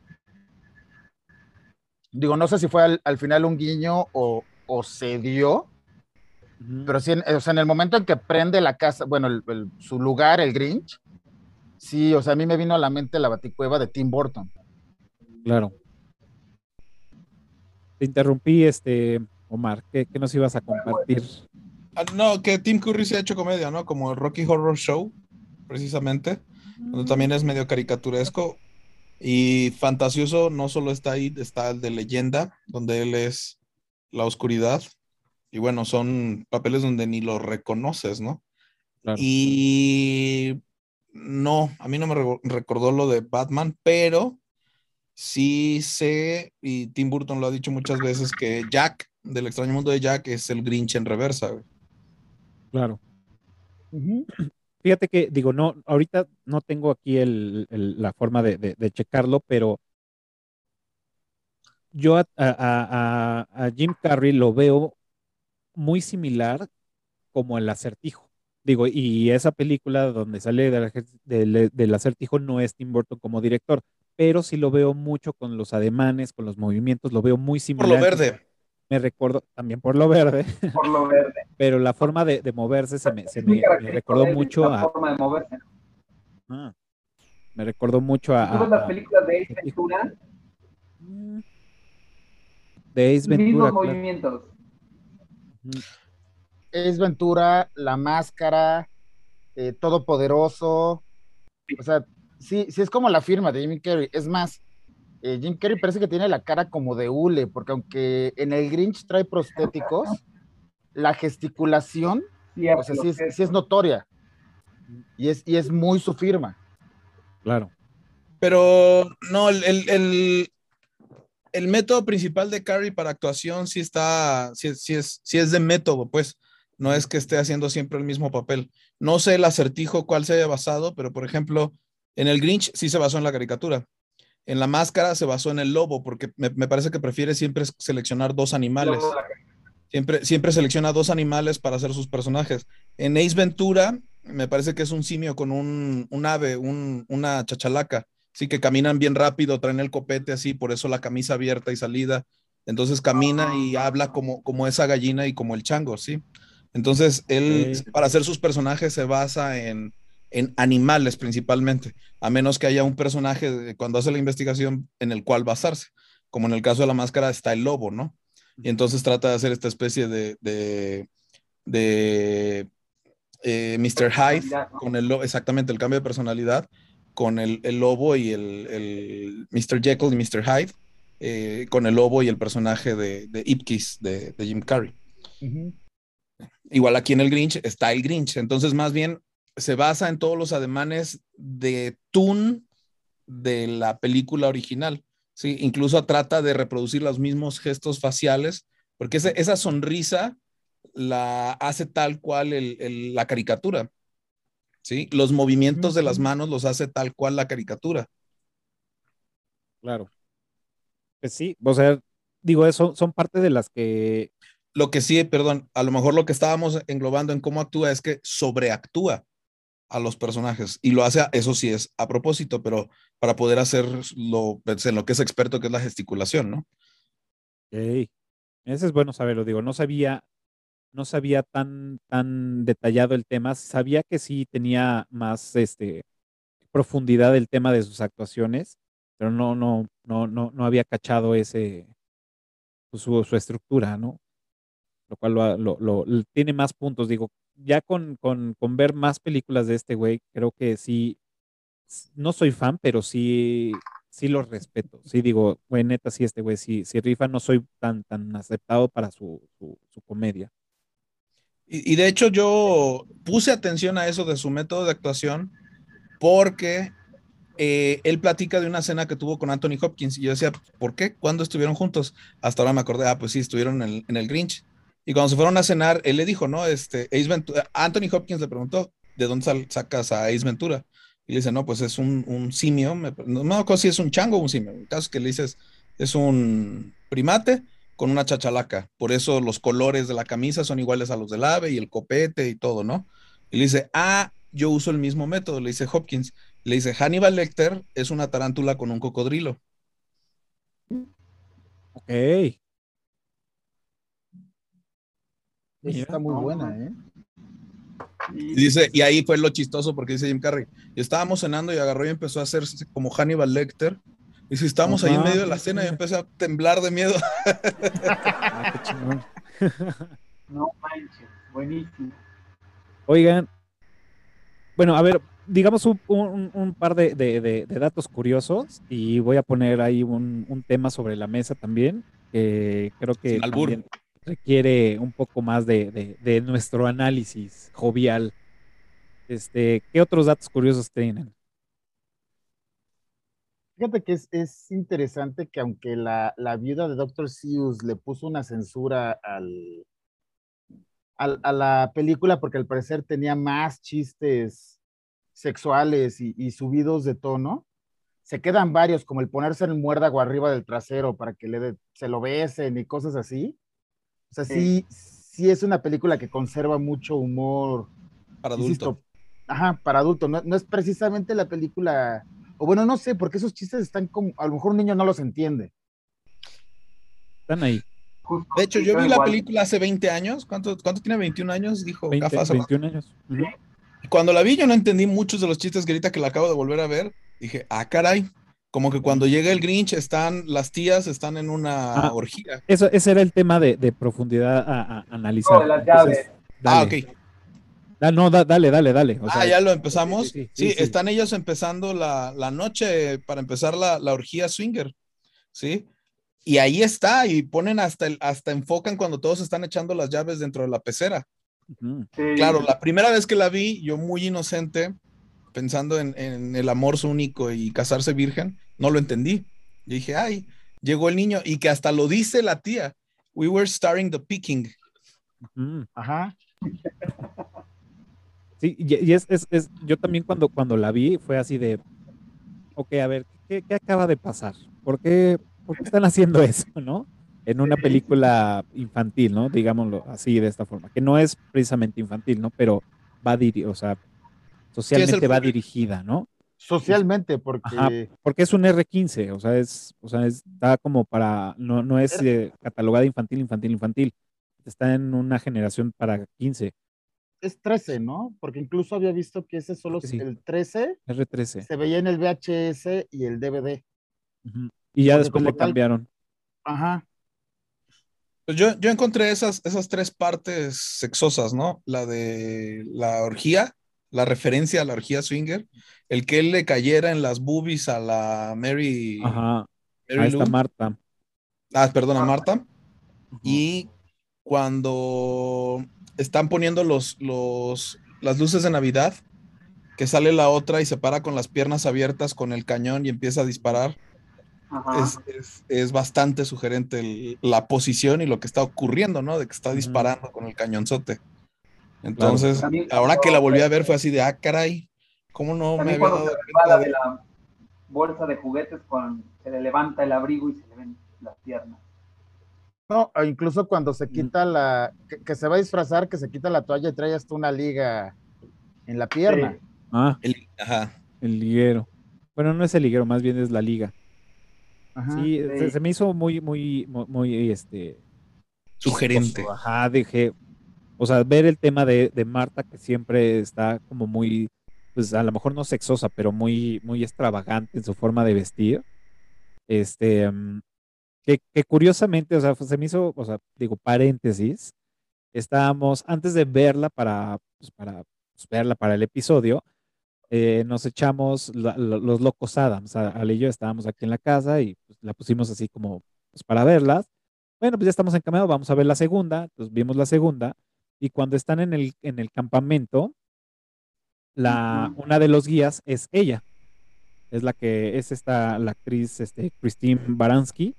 Digo, no sé si fue al, final un guiño o, se dio, pero sí, o sea, en el momento en que prende la casa, bueno, su lugar, el Grinch, sí, o sea, a mí me vino a la mente la baticueva de Tim Burton. Claro. Te interrumpí, este, Omar, ¿qué, nos ibas a compartir? Ah, no, que Tim Curry se ha hecho comedia, ¿no? Como el Rocky Horror Show, precisamente, donde también es medio caricaturesco. Y fantasioso no solo está ahí, está el de leyenda, donde él es la oscuridad. Y bueno, son papeles donde ni lo reconoces, ¿no? Y no, a mí no me recordó lo de Batman, pero sí sé, y Tim Burton lo ha dicho muchas veces, que Jack, del extraño mundo de Jack, es el Grinch en reversa. Claro. Fíjate que, digo, no, ahorita no tengo aquí la forma de, checarlo, pero yo a, Jim Carrey lo veo muy similar como el acertijo. Digo, y esa película donde sale del acertijo no es Tim Burton como director, pero sí lo veo mucho con los ademanes, con los movimientos, lo veo muy similar. Por lo verde. Me recuerdo, también por lo verde. Por lo verde. pero la forma de, moverse se me, se me, recordó mucho a. forma de moverse. Ah, me recordó mucho a. ¿Todas las películas de Ace Ventura? Mm. De Ace Ventura. Mismos movimientos. Ace Ventura, La Máscara, eh, Todopoderoso. O sea, sí, sí es como la firma de Jim Carrey. Es más, eh, Jim Carrey parece que tiene la cara como de hule, porque aunque en el Grinch trae prostéticos, la gesticulación, o sea, sí es, notoria. Y es, y es muy su firma. Claro. Pero no, el, el, método principal de Carrey para actuación sí está, sí, sí, es, sí es de método, pues. No es que esté haciendo siempre el mismo papel. No sé el acertijo cuál se haya basado, pero por ejemplo, en el Grinch sí se basó en la caricatura. En la máscara se basó en el lobo, porque me, parece que prefiere siempre seleccionar dos animales. Siempre, siempre selecciona dos animales para hacer sus personajes. En Ace Ventura, me parece que es un simio con un, ave, una chachalaca. Sí, que caminan bien rápido, traen el copete así, por eso la camisa abierta y salida. Entonces camina y habla como, como esa gallina y como el chango, ¿sí? Entonces, él, para hacer sus personajes, se basa en, en animales principalmente, a menos que haya un personaje cuando hace la investigación en el cual basarse, como en el caso de la máscara está el lobo, ¿no? Y entonces trata de hacer esta especie de, de, de eh, Mr. Hyde, con el exactamente el cambio de personalidad, con el, el lobo y el, el, Mr. Jekyll y Mr. Hyde, eh, con el lobo y el personaje de, de Ipkiss de, de Jim Carrey. Igual aquí en el Grinch está el Grinch, entonces más bien se basa en todos los ademanes de Toon de la película original. ¿sí? Incluso trata de reproducir los mismos gestos faciales, porque esa sonrisa la hace tal cual la caricatura. ¿sí? Los movimientos de las manos los hace tal cual la caricatura. Claro. Pues sí, o sea, digo, eso son parte de las que... Lo que sí, perdón, a lo mejor lo que estábamos englobando en cómo actúa es que sobreactúa a los personajes y lo hace, eso sí es a propósito, pero para poder hacer lo, pues, en lo que es experto, que es la gesticulación, ¿no? Ese es bueno saberlo, digo, no sabía, no sabía tan, tan detallado el tema, sabía que sí tenía más este, profundidad el tema de sus actuaciones, pero no, no, no, no, no había cachado ese, su, su estructura, ¿no? Lo cual lo, lo, tiene más puntos, digo, ya con, con, con, ver más películas de este güey, creo que sí, no soy fan, pero sí, sí lo respeto. Sí digo, güey, neta, sí, este güey, sí, si rifa, no soy tan, tan aceptado para su, su, comedia. Y, y, de hecho yo puse atención a eso de su método de actuación porque eh, él platica de una cena que tuvo con Anthony Hopkins y yo decía, ¿por qué? ¿Cuándo estuvieron juntos? Hasta ahora me acordé, ah, pues sí, estuvieron en el, en el Grinch. Y cuando se fueron a cenar, él le dijo, ¿no? Este, Ace Ventura, Anthony Hopkins le preguntó, ¿de dónde sacas a Ace Ventura? Y le dice, no, pues es un, simio, no me acuerdo si es un chango o un simio. El caso es que le dices, es un primate con una chachalaca. Por eso los colores de la camisa son iguales a los del ave y el copete y todo, ¿no? Y le dice, ah, yo uso el mismo método, le dice Hopkins. Le dice, Hannibal Lecter es una tarántula con un cocodrilo. Ok. Esa está muy buena, ¿eh? Y dice, y ahí fue lo chistoso porque dice Jim Carrey, estábamos cenando y agarró y empezó a hacerse como Hannibal Lecter. Y si estábamos ahí en medio de la cena y empecé a temblar de miedo. Ah, qué chingón. No manches, buenísimo. Oigan, bueno, a ver, digamos un, un- un par de, de- de- de datos curiosos y voy a poner ahí un, un tema sobre la mesa también, creo que Sin albur. también requiere un poco más de, de- de nuestro análisis jovial. Este, ¿qué otros datos curiosos tienen? Fíjate que es, es interesante que aunque la, la viuda de Dr. Seuss le puso una censura al, al- a la película porque al parecer tenía más chistes sexuales y, subidos de tono, se quedan varios, como el ponerse el muérdago arriba del trasero para que le dé- se lo besen y cosas así. O sea, sí, sí es una película que conserva mucho humor Para insisto, adulto. ajá, para adulto. No, no es precisamente la película, o bueno, no sé, porque esos chistes están como, a lo mejor un niño no los entiende. Están ahí, Justo, De hecho, yo vi la película hace 20 años. ¿Cuánto, cuánto tiene? 21 años, dijo 20, Gafas. 21 años. Y Cuando la vi, yo no entendí muchos de los chistes que ahorita que la acabo de volver a ver. Dije, ah, caray. Como que cuando llega el Grinch, están las tías, están en una Ah. orgía. Eso, ese era el tema de, de profundidad a, a analizar. No, de las Entonces, llaves. Ah, dale. ok. Da- no, da- dale, dale, dale. O ah, sea, ya lo empezamos. sí, Sí, sí, sí, sí. están ellos empezando la, la noche para empezar la, la orgía swinger. ¿Sí? Y ahí está, y ponen hasta, el, hasta enfocan cuando todos están echando las llaves dentro de la pecera. Claro, la primera vez que la vi, yo muy inocente, pensando en, en el amor único y casarse virgen, no lo entendí. Yo dije, ay, llegó el niño y que hasta lo dice la tía. We were starting the picking. Ajá. Sí, y, y es, es- es- yo también cuando, cuando la vi fue así de, ok, a ver, ¿qué, qué acaba de pasar? ¿Por qué, por qué están haciendo eso, no? En una película infantil, ¿no? Digámoslo así, de esta forma, que no es precisamente infantil, ¿no? Pero va diri o sea, socialmente va dirigida, ¿no? Socialmente, porque Ajá. Porque es un R15, o sea, es, o sea, está como para, no, no es eh, catalogada infantil, infantil, infantil. Está en una generación para 15, es 13, ¿no? Porque incluso había visto que ese solo sí. el 13 R13. se veía en el VHS y el DVD. Y ya Porque después le tal- cambiaron. Ajá. Pues yo, yo encontré esas, esas tres partes sexosas, ¿no? La de la orgía, la referencia a la orgía swinger, el que él le cayera en las boobies a la Mary, Ajá. Mary está Lou. Marta. Ah, perdona, Marta. Ujú. Y cuando están poniendo los, los, las luces de Navidad, que sale la otra y se para con las piernas abiertas con el cañón y empieza a disparar, Ajá. es, es- es bastante sugerente el- la posición y lo que está ocurriendo, ¿no? De que está disparando con el cañonzote. Entonces, También ahora que la volví a ver fue así de, ah, caray, ¿cómo no me había cuando dado se de de- la bolsa de juguetes, con, se le levanta el abrigo y se le ven las piernas. No, o incluso cuando se quita la, que, que se va a disfrazar, que se quita la toalla y trae hasta una liga en la pierna. Sí. Ah, el- ajá. el liguero. Bueno, no es el liguero, más bien es la liga. Ajá. Sí, sí. Se, se me hizo muy, muy, muy, muy, este, Sugerente. Ajá, dije, o sea, ver el tema de, de Marta que siempre está como muy, pues a lo mejor no sexosa, pero muy, muy extravagante en su forma de vestir. Este, mm, que, que curiosamente, o sea, pues, se me hizo, o sea, digo, paréntesis, estábamos, antes de verla para, pues, para pues, verla para el episodio, eh, nos echamos la- la- los locos Adams, Ale y yo estábamos aquí en la casa y pues, la pusimos así como pues, para verlas. Bueno, pues ya estamos encamados, vamos a ver la segunda, entonces vimos la segunda y cuando están en el, en el campamento, la, una de los guías es ella, es la que es esta, la actriz este, Christine Baranski,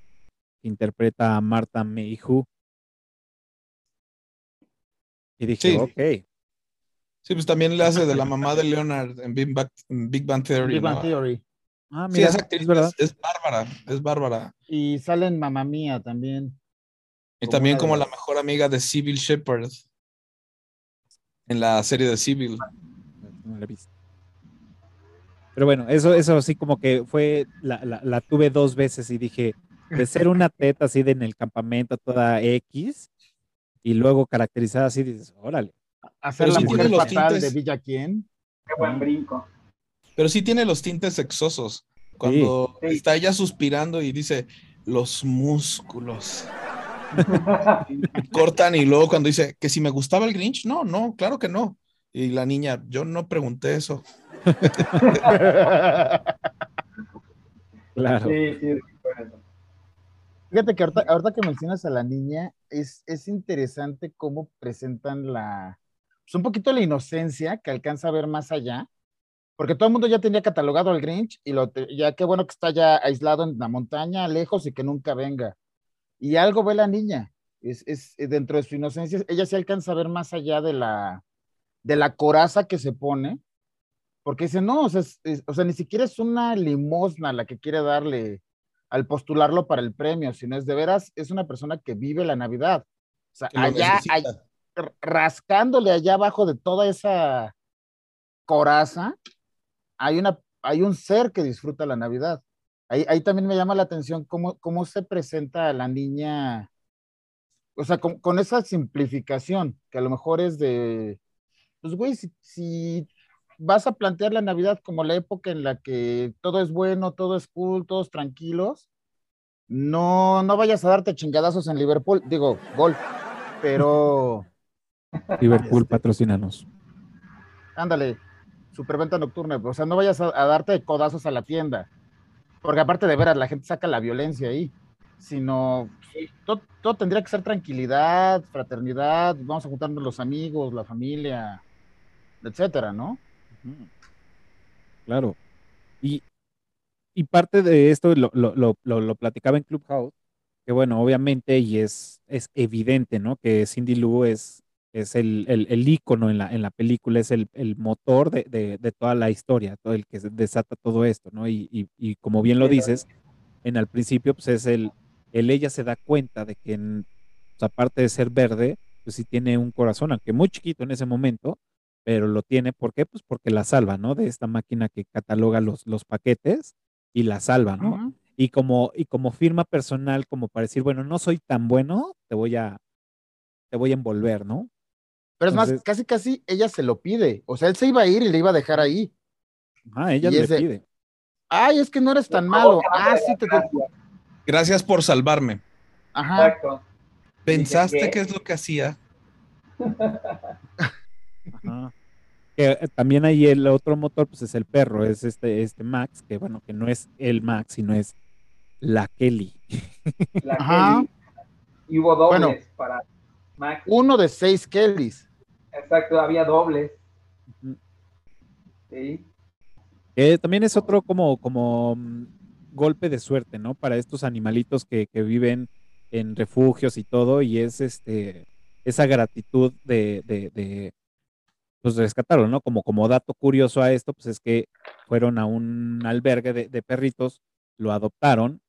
que interpreta a Marta Mayhew. Y dije, Sí. ok, Sí, pues también le hace de la mamá de Leonard en Big Bang, en Big Bang Theory. Big Bang ¿no? Theory. ah, Sí, mira, esa actriz es verdad. es, es bárbara, es bárbara. Y sale en Mamá Mía también. Y Como también de como la mejor amiga de Civil Shepard en la serie de Civil. No la he visto. Pero bueno, eso, eso sí como que fue, la, la, la tuve dos veces y dije, de ser una teta así de en el campamento toda X y luego caracterizada así, dices, órale. Hacer la sí mujer fatal tintes. de Villa Quién. Qué buen brinco. Pero sí tiene los tintes sexosos. Cuando Sí. está ella suspirando y dice, los músculos. Cortan y luego cuando dice que si me gustaba el Grinch, no, no, claro que no. Y la niña, yo no pregunté eso. Claro. Sí, sí, fue eso. Fíjate que ahorita, ahorita que mencionas a la niña, es, es interesante cómo presentan la, pues un poquito la inocencia que alcanza a ver más allá, porque todo el mundo ya tenía catalogado al Grinch y lo ya qué bueno que está ya aislado en la montaña, lejos y que nunca venga. Y algo ve la niña, es, es eh, dentro de su inocencia, ella sí alcanza a ver más allá de la, de la coraza que se pone, porque dice, no, o sea, es- es- o sea, ni siquiera es una limosna la que quiere darle al postularlo para el premio, sino es de veras, es una persona que vive la Navidad. O sea, allá, rascándole allá abajo de toda esa coraza, hay, una, hay un ser que disfruta la Navidad. Ahí, ahí también me llama la atención cómo, cómo se presenta a la niña, o sea, con, con esa simplificación, que a lo mejor es de, pues güey, si, si vas a plantear la Navidad como la época en la que todo es bueno, todo es cool, todos tranquilos, no, no vayas a darte chingadazos en Liverpool, digo, gol, pero Liverpool, Este. patrocínanos. ándale, superventa nocturna, o sea, no vayas a, a darte codazos a la tienda, porque aparte de veras, la gente saca la violencia ahí, sino todo, todo tendría que ser tranquilidad, fraternidad, vamos a juntarnos los amigos, la familia, etcétera, ¿no? Claro. Y, y parte de esto lo, lo, lo, lo, lo platicaba en Clubhouse, que bueno, obviamente, y es, es evidente, ¿no? Que Cindy Lou es, es el, el, el ícono en la, en la película, es el, el motor de, de, de toda la historia, todo el que desata todo esto, ¿no? Y, y, y como bien lo dices, en al principio, pues es el, el ella se da cuenta de que, en- pues, aparte de ser verde, pues sí tiene un corazón, aunque muy chiquito en ese momento, pero lo tiene, ¿por qué? Pues porque la salva, ¿no? De esta máquina que cataloga los, los paquetes y la salva, ¿no? Y como, y como firma personal, como para decir, bueno, no soy tan bueno, te voy a, te voy a envolver, ¿no? Pero es más, casi casi ella se lo pide. O sea, él se iba a ir y le iba a dejar ahí. Ah, ella Y le ese- pide. Ay, es que no eres tan malo. Ah, te sí, te. gracias. Gracias por salvarme. Ajá. Exacto. ¿Pensaste ¿qué? qué es lo que hacía? Ajá. Que eh, también hay el otro motor, pues es el perro, es este, este Max, que bueno, que no es el Max, sino es la Kelly. La Ajá. Kelly. Y hubo dobles Bueno. para Max. Uno de seis Kellys. Exacto, había dobles. Sí. También es otro como, como mm, golpe de suerte, ¿no? Para estos animalitos que, que viven en refugios y todo, y es este esa gratitud de, de, de pues rescatarlo, ¿no? Como, como dato curioso a esto, pues es que fueron a un albergue de, de perritos, lo adoptaron.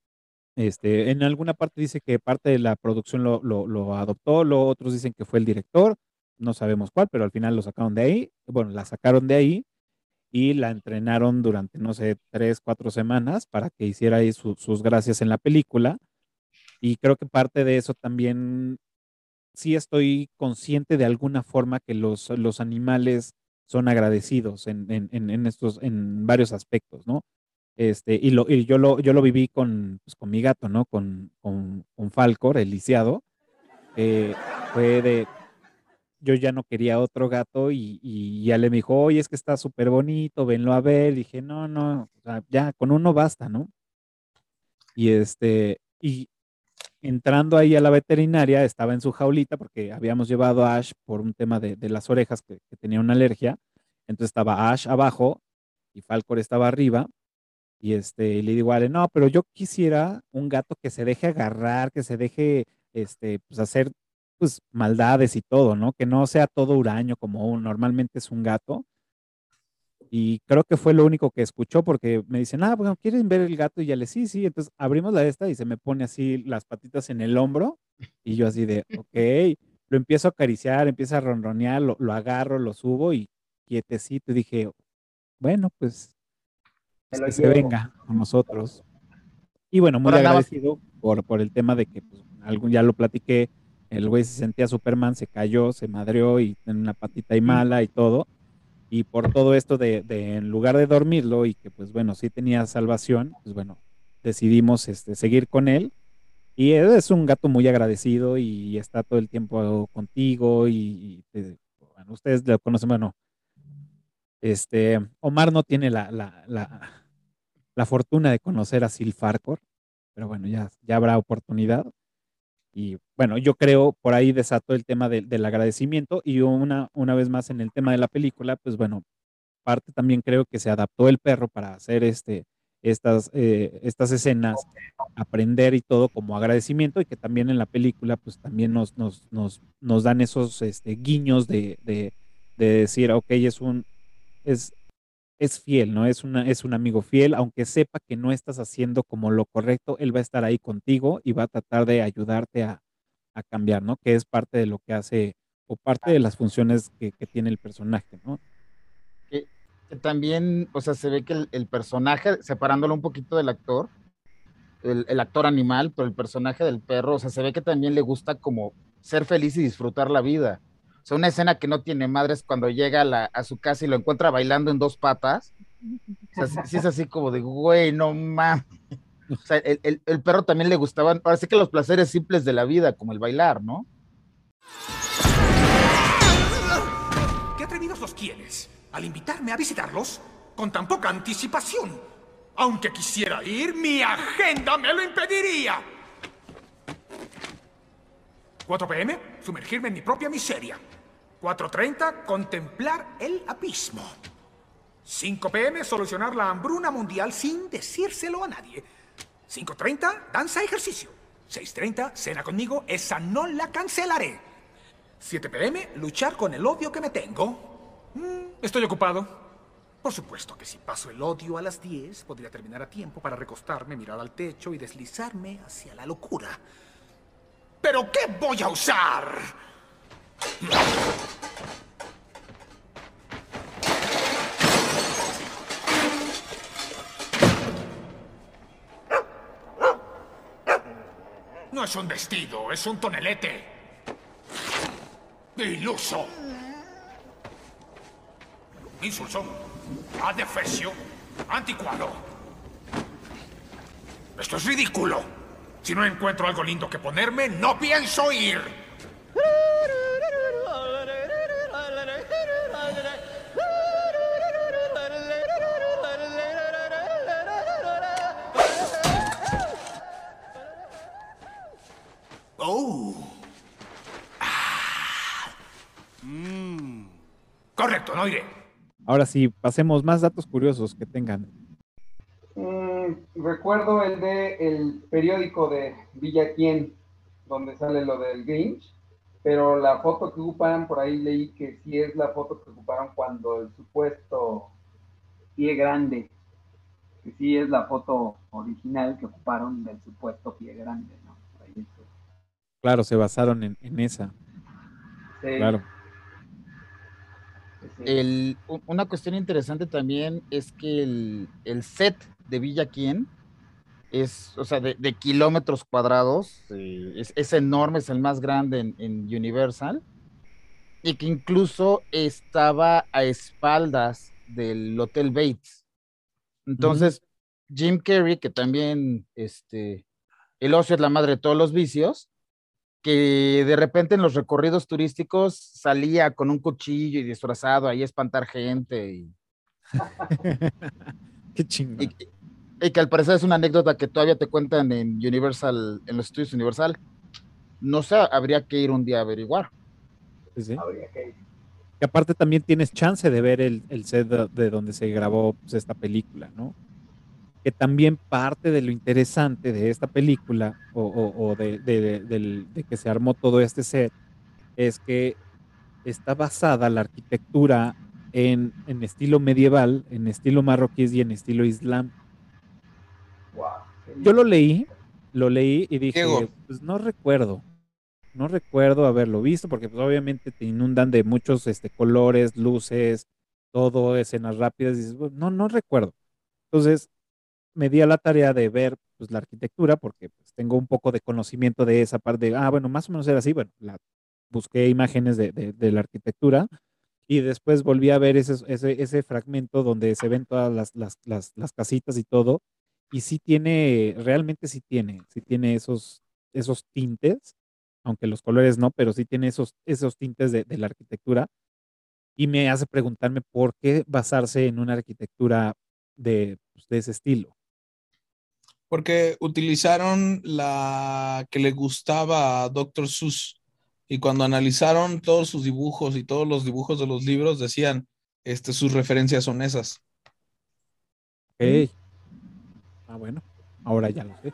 Este, en alguna parte dice que parte de la producción lo, adoptó, lo otros dicen que fue el director, no sabemos cuál, pero al final lo sacaron de ahí, bueno, la sacaron de ahí y la entrenaron durante, no sé, tres, cuatro semanas para que hiciera ahí su- sus gracias en la película. Y creo que parte de eso también, sí estoy consciente de alguna forma que los, animales son agradecidos en estos, en varios aspectos, ¿no? Este, y, y yo, lo, viví con, pues, con mi gato, ¿no? Con, con, con Falcor, el lisiado. eh, fue de, yo ya no quería otro gato y, y ya le dijo, oye, es que está súper bonito, venlo a ver. dije, no, no, ya con uno basta, ¿no? Y este, y entrando ahí a la veterinaria, estaba en su jaulita porque habíamos llevado a Ash por un tema de, de las orejas que, que tenía una alergia. Entonces estaba Ash abajo y Falcor estaba arriba. Y este, y le digo a Ale, no, pero yo quisiera un gato que se deje agarrar, que se deje este, pues hacer pues maldades y todo, ¿no? Que no sea todo huraño como un- normalmente es un gato. Y creo que fue lo único que escuchó porque me dicen, ah, bueno, ¿quieren ver el gato? Y ya le, sí, sí. Entonces abrimos la de esta y se me pone así las patitas en el hombro y yo así de, ok, lo empiezo a acariciar, empieza a ronronear, lo, lo agarro, lo subo y quietecito y dije, bueno, pues que se venga con nosotros. Y bueno, muy agradecido por, por el tema de que pues, algún, ya lo platiqué, el güey se sentía Superman, se cayó, se madreó y tiene una patita y mala y todo. Y por todo esto de, de, en lugar de dormirlo y que pues bueno, sí tenía salvación, pues bueno, decidimos este, seguir con él. Y es un gato muy agradecido y está todo el tiempo contigo y, bueno, ustedes lo conocen, bueno, este, Omar no tiene la, la, la, la fortuna de conocer a Sil Farcor, pero bueno, ya, ya habrá oportunidad. Y bueno, yo creo por ahí desató el tema del agradecimiento y una, una vez más en el tema de la película, pues bueno, parte también creo que se adaptó el perro para hacer este, estas, eh, estas escenas, aprender y todo como agradecimiento y que también en la película pues también nos, nos, nos, nos dan esos este, guiños de, de, de, decir, ok, es un, es, es fiel, ¿no? Es, una, es un amigo fiel, aunque sepa que no estás haciendo como lo correcto, él va a estar ahí contigo y va a tratar de ayudarte a, cambiar, ¿no? Que es parte de lo que hace o parte de las funciones que, tiene el personaje, ¿no? Que, también, o sea, se ve que el, personaje, separándolo un poquito del actor, el, el, actor animal, pero el personaje del perro, o sea, se ve que también le gusta como ser feliz y disfrutar la vida. O sea, una escena que no tiene madres cuando llega a, su casa y lo encuentra bailando en dos patas. O sea, sí, es así como de, güey, no mames. O sea, el, perro también le gustaban, ahora sí que los placeres simples de la vida, como el bailar, ¿no? ¿Qué atrevidos los quieres? Al invitarme a visitarlos con tan poca anticipación. Aunque quisiera ir, mi agenda me lo impediría. 4 pm, sumergirme en mi propia miseria. 4.30, contemplar el abismo. 5 pm, solucionar la hambruna mundial sin decírselo a nadie. 5.30, danza ejercicio. 6.30, cena conmigo, esa no la cancelaré. 7 pm, luchar con el odio que me tengo. Mm, estoy ocupado. Por supuesto que si paso el odio a las 10, podría terminar a tiempo para recostarme, mirar al techo y deslizarme hacia la locura. ¿Pero qué voy a usar? No es un vestido, es un tonelete. Iluso. Insulso. Adefesio. Anticuado. Esto es ridículo. Si no encuentro algo lindo que ponerme, no pienso ir. Ahora sí, pasemos más datos curiosos que tengan. Mm, recuerdo el de el periódico de Villa Quien, donde sale lo del Grinch, pero la foto que ocupan, por ahí leí que sí es la foto que ocuparon cuando el supuesto pie grande, que sí es la foto original que ocuparon del supuesto pie grande, ¿no? Claro, se basaron en, esa. Sí. Claro. Una cuestión interesante también es que el, set de Villa Quien es, o sea, de, kilómetros cuadrados, eh, es, enorme, es el más grande en, Universal, y que incluso estaba a espaldas del Hotel Bates. Entonces, Jim Carrey, que también, este, el ocio es la madre de todos los vicios, que de repente en los recorridos turísticos salía con un cuchillo y disfrazado ahí a espantar gente. Y... Qué chingón. Y, que al parecer es una anécdota que todavía te cuentan en Universal, en los estudios Universal. No sé, habría que ir un día a averiguar. Sí, Habría que ir. Que aparte también tienes chance de ver el, el set de, donde se grabó pues, esta película, ¿no? Que también parte de lo interesante de esta película o, de, que se armó todo este set es que está basada la arquitectura en, estilo medieval, en estilo marroquí y en estilo islam. Yo lo leí, lo leí y dije, pues no recuerdo, no recuerdo haberlo visto porque pues, obviamente te inundan de muchos este, colores, luces, todo, escenas rápidas, y dices, no, no recuerdo Entonces, me di a la tarea de ver pues, la arquitectura, porque pues, tengo un poco de conocimiento de esa parte. ah, bueno, más o menos era así. Bueno, la, busqué imágenes de, de, la arquitectura y después volví a ver ese, ese, ese fragmento donde se ven todas las, las, las, las, casitas y todo. Y sí tiene, realmente sí tiene, sí tiene esos, esos tintes, aunque los colores no, pero sí tiene esos, esos tintes de, de la arquitectura. Y me hace preguntarme por qué basarse en una arquitectura de, pues, de ese estilo. Porque utilizaron la que le gustaba a Dr. Seuss y cuando analizaron todos sus dibujos y todos los dibujos de los libros decían, este, sus referencias son esas. Ok. Ah, bueno, ahora ya lo sé.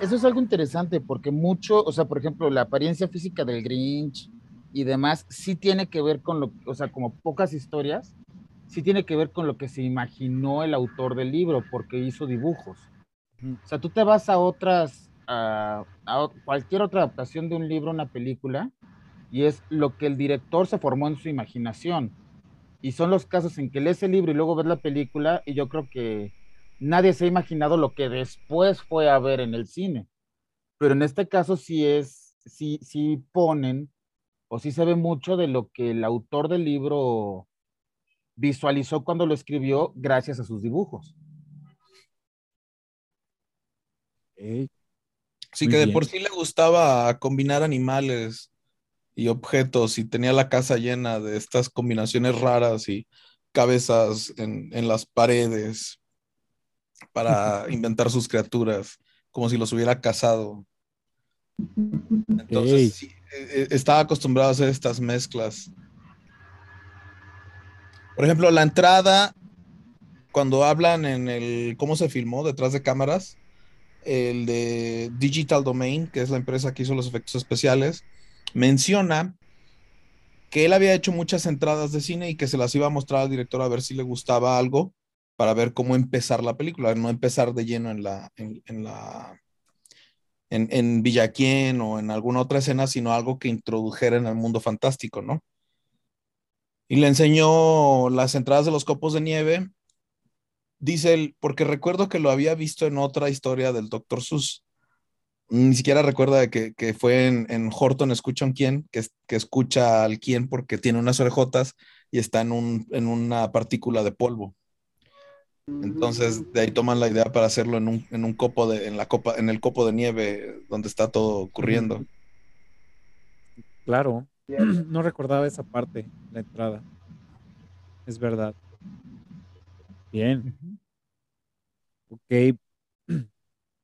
eso es algo interesante porque mucho, o sea, por ejemplo, la apariencia física del Grinch y demás sí tiene que ver con lo, o sea, como pocas historias, sí tiene que ver con lo que se imaginó el autor del libro porque hizo dibujos. O sea, tú te vas a otras, a, cualquier otra adaptación de un libro, una película, y es lo que el director se formó en su imaginación. Y son los casos en que lees el libro y luego ves la película, y yo creo que nadie se ha imaginado lo que después fue a ver en el cine. Pero en este caso sí es, sí, sí ponen, o sí se ve mucho de lo que el autor del libro visualizó cuando lo escribió gracias a sus dibujos. Sí, que de por sí le gustaba combinar animales y objetos y tenía la casa llena de estas combinaciones raras y cabezas en, las paredes para inventar sus criaturas, como si los hubiera cazado. Entonces, sí, e, e, estaba acostumbrado a hacer estas mezclas. Por ejemplo, la entrada, cuando hablan en el cómo se filmó detrás de cámaras, el de Digital Domain, que es la empresa que hizo los efectos especiales, menciona que él había hecho muchas entradas de cine y que se las iba a mostrar al director a ver si le gustaba algo para ver cómo empezar la película, no empezar de lleno en la en, en, o en alguna otra escena, sino algo que introdujera en el mundo fantástico, ¿no? Y le enseñó las entradas de los copos de nieve Dice él, porque recuerdo que lo había visto en otra historia del Dr. Sus. Ni siquiera recuerda de que, fue en, Horton Escucha un quién, que, que escucha al quién porque tiene unas orejotas y está en, un, en una partícula de polvo. Entonces, de ahí toman la idea para hacerlo en un, en un copo de, en la copa, en el copo de nieve donde está todo ocurriendo. Claro, no recordaba esa parte, la entrada. Es verdad. Bien. Ok.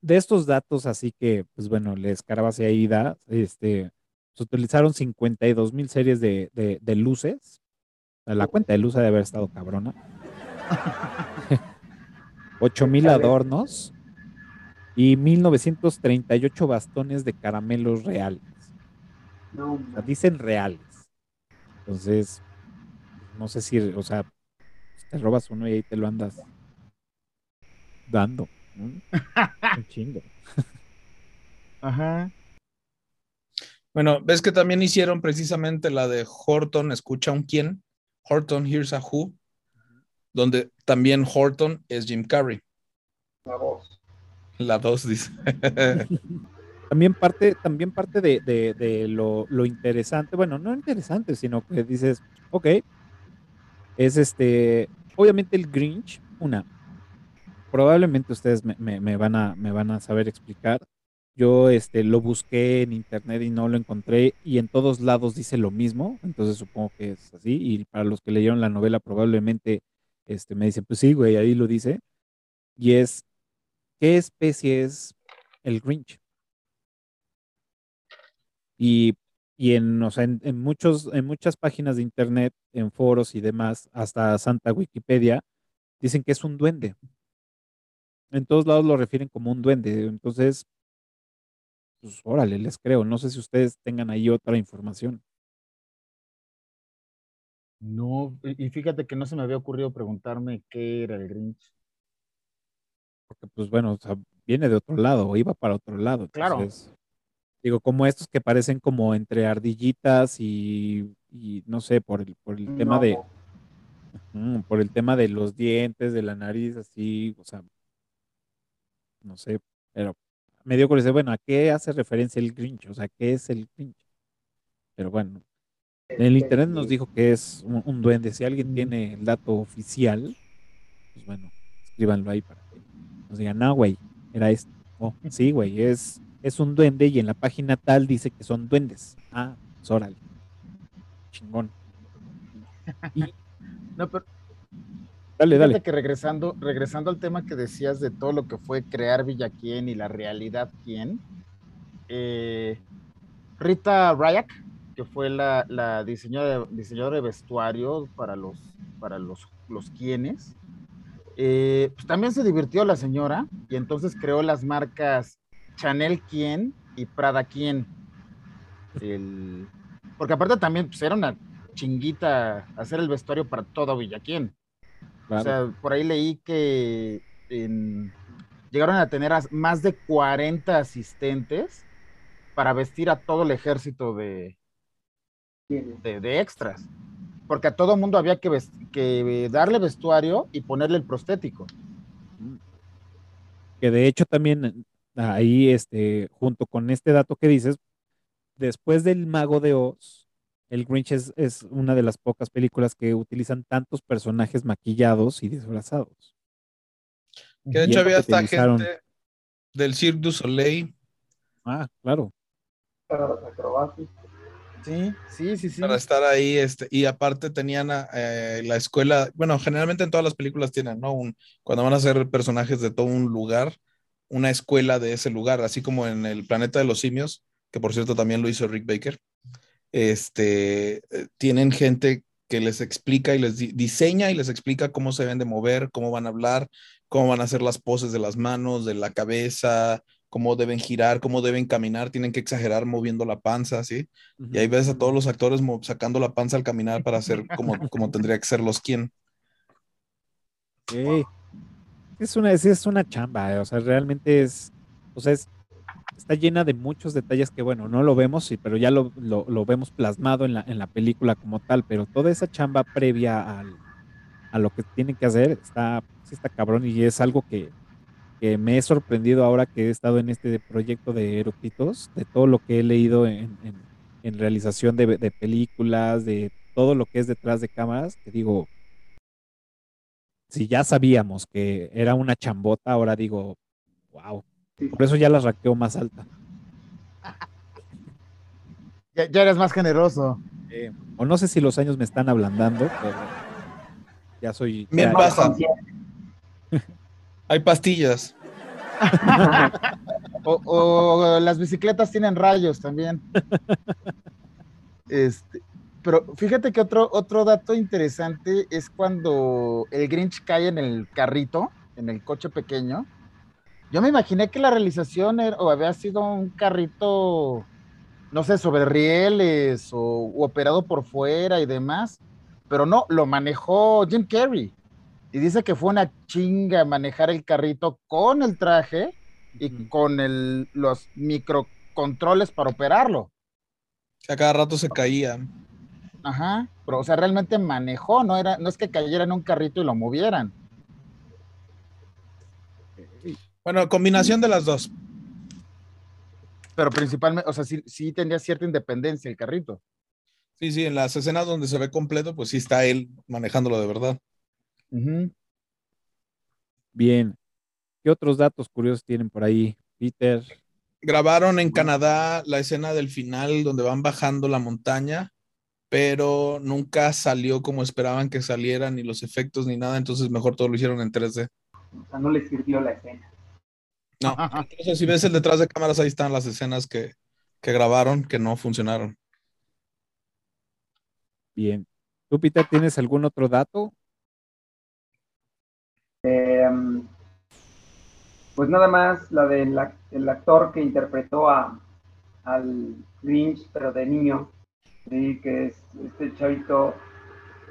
De estos datos, así que, pues bueno, les hacia ahí da, este, se utilizaron 52 mil series de, de, luces. La cuenta de luz ha de haber estado cabrona. 8 mil adornos y 1938 bastones de caramelos reales. o sea, dicen reales. Entonces, no sé si, o sea, te robas uno y ahí te lo andas dando. Un chingo. Ajá. Bueno, ves que también hicieron precisamente la de Horton, escucha un quién. Horton Here's a Who, donde también Horton es Jim Carrey. La voz. La dos, dice. también parte, también parte de, de, de lo, lo, interesante, bueno, no interesante, sino que dices, ok, es este, obviamente el Grinch, una, probablemente ustedes me, van, a, me van a saber explicar. Yo este, lo busqué en internet y no lo encontré y en todos lados dice lo mismo, entonces supongo que es así. Y para los que leyeron la novela probablemente este, me dicen, pues sí, güey, ahí lo dice. Y es, ¿qué especie es el Grinch? Y y en, o sea, en, muchos, en muchas páginas de internet, en foros y demás, hasta Santa Wikipedia, dicen que es un duende. En todos lados lo refieren como un duende. Entonces, pues órale, les creo. No sé si ustedes tengan ahí otra información. No, y fíjate que no se me había ocurrido preguntarme qué era el Grinch. Porque, pues bueno, o sea, viene de otro lado, o iba para otro lado. Claro. Digo, como estos que parecen como entre ardillitas y, no sé, por el, por el tema de... Mm, por el tema de los dientes, de la nariz, así, o sea, no sé, pero me dio curiosidad, bueno, ¿a qué hace referencia el Grinch? O sea, ¿qué es el Grinch? Pero bueno, en el internet nos dijo que es un, un duende. Si alguien tiene el dato oficial, pues bueno, escríbanlo ahí para que nos digan, no, güey, era esto. Oh, sí, güey, es, es un duende y en la página tal dice que son duendes. Ah, pues órale. Chingón. Y No, pero dale, dale. que regresando, regresando al tema que decías de todo lo que fue crear Villaquién y la realidad quién, eh, Rita Ryak, que fue la, la diseñadora, diseñadora de vestuario para los, para los, los quienes, eh, pues también se divirtió la señora y entonces creó las marcas Chanel Quien y Prada Quien. El- porque aparte también pues, era una chinguita hacer el vestuario para todo Villaquién. Claro. O sea, por ahí leí que en- llegaron a tener más de 40 asistentes para vestir a todo el ejército de, de, de extras. Porque a todo mundo había que, que darle vestuario y ponerle el prostético. que de hecho también ahí, este, junto con este dato que dices, después del Mago de Oz, el Grinch es, es una de las pocas películas que utilizan tantos personajes maquillados y disfrazados. Que de hecho había hasta utilizaron. gente del Cirque du Soleil Ah, claro. Para las acrobacias. Sí, sí, sí, sí. para estar ahí, este, y aparte tenían eh, la escuela, bueno, generalmente en todas las películas tienen, ¿no? Un, cuando van a ser personajes de todo un lugar, una escuela de ese lugar, así como en el planeta de los simios, que por cierto también lo hizo Rick Baker, este, eh, tienen gente que les explica y les di- diseña y les explica cómo se deben de mover, cómo van a hablar, cómo van a hacer las poses de las manos, de la cabeza, cómo deben girar, cómo deben caminar, tienen que exagerar moviendo la panza, ¿sí? Y ahí ves a todos los actores sacando la panza al caminar para hacer como, como tendría que ser los quien. Es una, es, es una chamba, eh, o sea, realmente es, o sea, es- está llena de muchos detalles que, bueno, no lo vemos, sí, pero ya lo, lo- vemos plasmado en la, en la película como tal, pero toda esa chamba previa al- a lo que tienen que hacer está, está cabrón y es algo que, que me he sorprendido ahora que he estado en este proyecto de Eructitos, de todo lo que he leído en, en- en realización de, de películas, de todo lo que es detrás de cámaras, que digo, si ya sabíamos que era una chambota, ahora digo, wow. Por eso ya la raqueo más alta. Ya, ya eres más generoso. Eh, o no sé si los años me están ablandando, pero ya soy. Me ya- pasa. Hay pastillas. O, o las bicicletas tienen rayos también. Este, pero fíjate que otro, otro dato interesante es cuando el Grinch cae en el carrito, en el coche pequeño. Yo me imaginé que la realización era- o había sido un carrito, no sé, sobre rieles o operado por fuera y demás, pero no, lo manejó Jim Carrey. Y dice que fue una chinga manejar el carrito con el traje y con el, los microcontroles para operarlo. Que a cada rato se caía. Ajá, pero o sea, realmente manejó, no era, no es que cayera en un carrito y lo movieran. Bueno, combinación de las dos. Pero principalmente, o sea, sí, sí tenía cierta independencia el carrito. Sí, sí, en las escenas donde se ve completo, pues sí está él manejándolo de verdad. Ujú. Bien. ¿Qué otros datos curiosos tienen por ahí, Peter? Grabaron en Canadá la escena del final donde van bajando la montaña, pero nunca salió como esperaban que saliera, ni los efectos ni nada, entonces mejor todo lo hicieron en 3D. O sea, no le sirvió la escena. No, entonces si ves el detrás de cámaras, ahí están las escenas que, que grabaron que no funcionaron. Bien. ¿Tú, Peter, tienes algún otro dato? Em, pues nada más la del ac- el actor que interpretó a, al Grinch, pero de niño, sí, que es este chavito,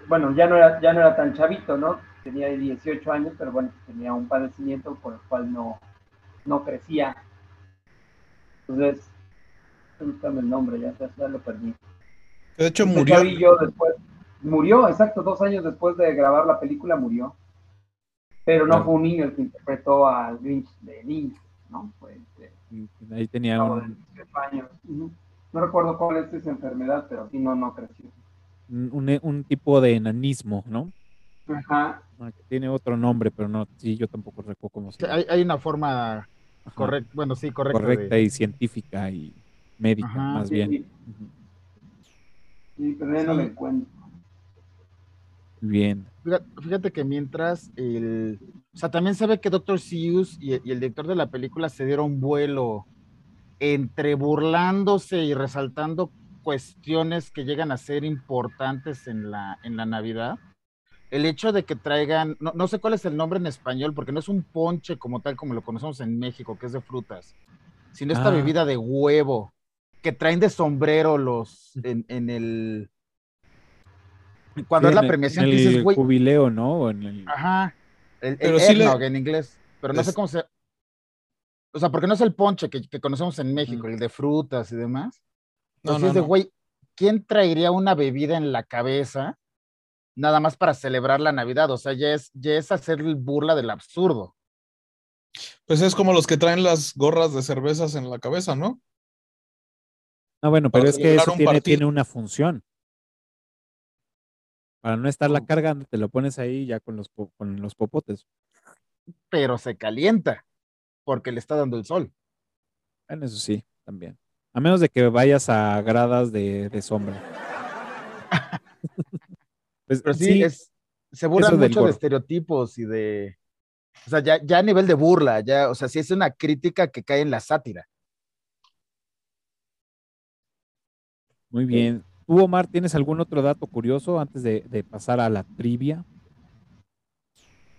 bueno, ya no era, ya no era tan chavito, ¿no? Tenía 18 años, pero bueno, tenía un padecimiento por el cual no, no crecía. Entonces, buscando el nombre, ya, ya, lo perdí. De hecho, Este murió. chavillo después, Murió, exacto, dos años después de grabar la película murió. Pero no Claro. fue un niño el que interpretó al Grinch de niño, ¿no? Fue este, Ahí tenía un, 18 años. Ujú. No recuerdo cuál es esa enfermedad, pero sí, no, no creció. un, un tipo de enanismo, ¿no? Ajá. Ah, que Tiene otro nombre, pero no, sí, yo tampoco recuerdo cómo se llama. Hay, hay una forma correcta, bueno, sí, correcta. correcta de- y científica y médica, Ajá. más Sí, bien. sí, pero ya no lo encuentro. Bien. Fíjate, fíjate que mientras el. O sea, también se ve que Dr. Seuss y, y el director de la película se dieron vuelo entre burlándose y resaltando cuestiones que llegan a ser importantes en la, en la Navidad. El hecho de que traigan, no, no sé cuál es el nombre en español, porque no es un ponche como tal como lo conocemos en México, que es de frutas, sino esta Ah. bebida de huevo que traen de sombrero los en, en el cuando Sí, es la en el- premiación que dices, el güey, jubileo, ¿no? En el- Ajá. El, el Pero sí le- eggnog en inglés. Pero no sé cómo se. O sea, porque no es el ponche que, que conocemos en México, Mm. el de frutas y demás. No, Entonces no, es de, no. güey, ¿quién traería una bebida en la cabeza nada más para celebrar la Navidad? O sea, ya es, ya es hacer burla del absurdo. Pues es como los que traen las gorras de cervezas en la cabeza, ¿no? No, bueno, pero para es que eso un tiene, tiene una función. Para no estarla Mm. cargando, te lo pones ahí ya con los, con los popotes. Pero se calienta porque le está dando el sol. Bueno, eso sí, también. A menos de que vayas a gradas de, de sombra. Pues Pero sí, sí, es, se burlan mucho de estereotipos y de. O sea, ya, ya a nivel de burla, ya, o sea, sí es una crítica que cae en la sátira. muy bien. ¿Tú, Omar, tienes algún otro dato curioso antes de, de pasar a la trivia?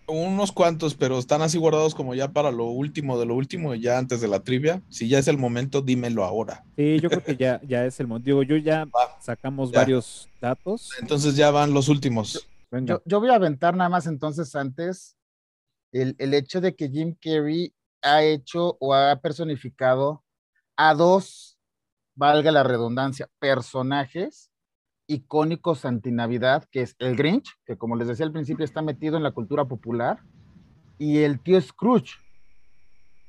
Unos cuantos, pero están así guardados como ya para lo último de lo último, y ya antes de la trivia. Si ya es el momento, dímelo ahora. Sí, yo creo que ya, ya es el momento. Digo, yo ya Va, sacamos ya. varios datos. Entonces ya van los últimos. Yo, yo voy a aventar nada más entonces antes el, el hecho de que Jim Carrey ha hecho o ha personificado a dos, valga la redundancia, personajes icónicos antinavidad, que es el Grinch, que como les decía al principio está metido en la cultura popular, y el tío Scrooge,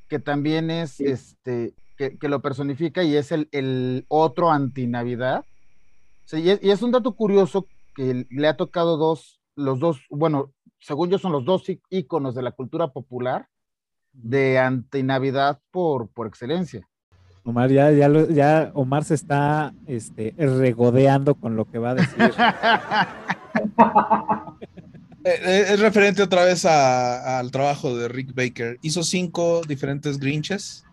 que también es Sí. este, que, que lo personifica y es el, el otro antinavidad. Sí, y, es, y es un dato curioso que le ha tocado dos, los dos, bueno, según yo son los dos íconos de la cultura popular de antinavidad por, por excelencia. Omar, ya, ya, Omar se está este, regodeando con lo que va a decir. Eh, eh, es referente otra vez al trabajo de Rick Baker. Hizo cinco diferentes Grinches,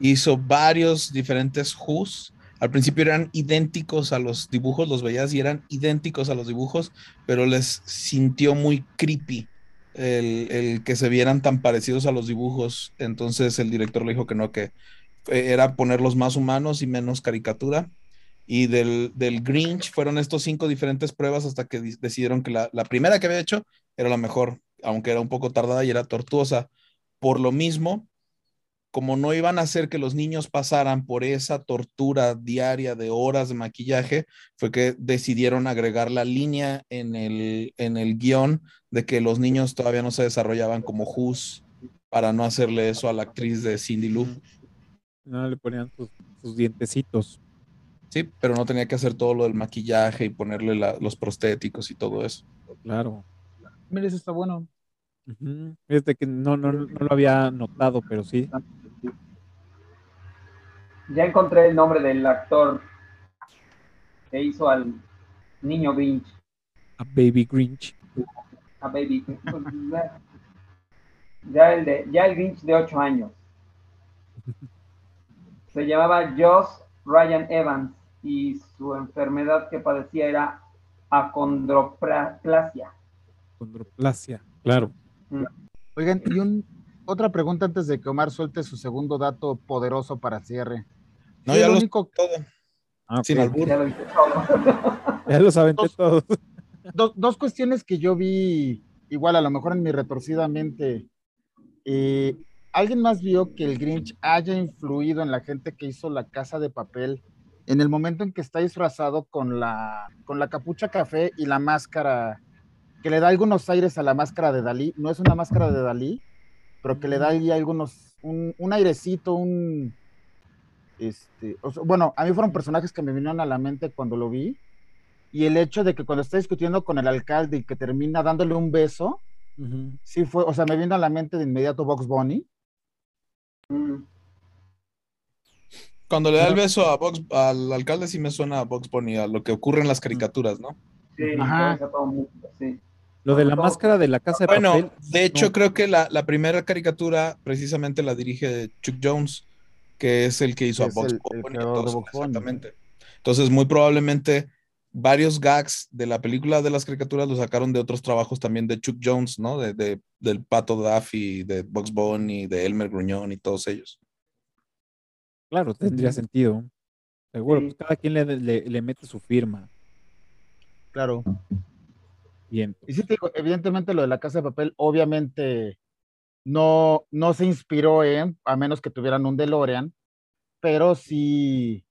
hizo varios diferentes Who's. Al principio eran idénticos a los dibujos, los veías y eran idénticos a los dibujos, pero les sintió muy creepy el, el que se vieran tan parecidos a los dibujos. Entonces el director le dijo que no, que era ponerlos más humanos y menos caricatura. Y del, del Grinch fueron estos cinco diferentes pruebas hasta que di- decidieron que la, la primera que había hecho era la mejor, aunque era un poco tardada y era tortuosa. Por lo mismo, como no iban a hacer que los niños pasaran por esa tortura diaria de horas de maquillaje, fue que decidieron agregar la línea en el, en el guion de que los niños todavía no se desarrollaban como Who's para no hacerle eso a la actriz de Cindy Lou. No le ponían sus, sus dientecitos. Sí, pero no tenía que hacer todo lo del maquillaje y ponerle la- los prostéticos y todo eso. Claro. Mira, eso está bueno. Fíjate que no, no, no lo había notado, pero sí. Ya encontré el nombre del actor que hizo al niño Grinch, A Baby Grinch. a Baby. Ya el, de, ya el Grinch de 8 años. Se llamaba Josh Ryan Evans y su enfermedad que padecía era acondroplasia. Condroplasia. Claro. Oigan, y un, otra pregunta antes de que Omar suelte su segundo dato poderoso para cierre. No, ya lo único, todo. Ah. Sin albur. Ya lo dije todo. Ya los aventé Dos- todos. dos, dos cuestiones que yo vi, igual a lo mejor en mi retorcida mente. Eh, ¿Alguien más vio que el Grinch haya influido en la gente que hizo la casa de papel en el momento en que está disfrazado con la, con la capucha café y la máscara, que le da algunos aires a la máscara de Dalí. No es una máscara de Dalí, pero que le da ahí algunos, un, un airecito, un... Este, o sea, bueno, a mí fueron personajes que me vinieron a la mente cuando lo vi. Y el hecho de que cuando está discutiendo con el alcalde y que termina dándole un beso, sí fue, o sea, me vino a la mente de inmediato Box Bunny. Mm, Cuando le da el beso a Box, al alcalde sí me suena a Box Bunny, a lo que ocurre en las caricaturas, ¿no? Sí, Ajá. sí. Lo de la máscara de la casa de Bueno, papel. de hecho no. creo que la, la primera caricatura precisamente la dirige Chuck Jones, que es el que hizo a Box el- entonces, Bunny. exactamente. Entonces, muy probablemente varios gags de la película de las caricaturas los sacaron de otros trabajos también de Chuck Jones, ¿no? De, de- del Pato Daffy, de Box Bunny, de Elmer Gruñón y todos ellos. Claro, tendría sentido. Seguro, Sí. pues cada quien le, le- le mete su firma. Claro. Bien. Y sí, te digo, evidentemente lo de la casa de papel, obviamente no, no se inspiró en, a menos que tuvieran un DeLorean, pero sí,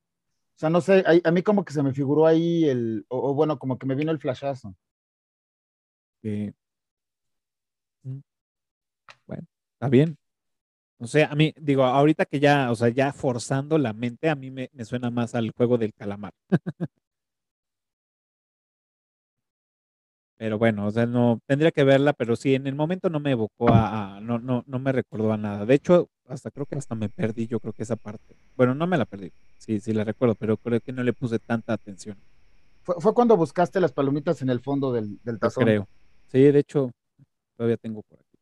sea, no sé, a, mí como que se me figuró ahí el, o, bueno, como que me vino el flashazo. que- Mm. Bueno, está bien. O sea, a mí, digo, ahorita que ya, o sea, ya forzando la mente, a mí me, me suena más al juego del calamar. Pero bueno, o sea, no, tendría que verla, pero sí, en el momento no me evocó a, a- no, no, no me recordó a nada. De hecho, hasta creo que hasta me perdí, yo creo que esa parte. Bueno, no me la perdí, sí, sí la recuerdo, pero creo que no le puse tanta atención, Fue, fue cuando buscaste las palomitas en el fondo del, del yo tazón. creo. Sí, de hecho, todavía tengo por aquí.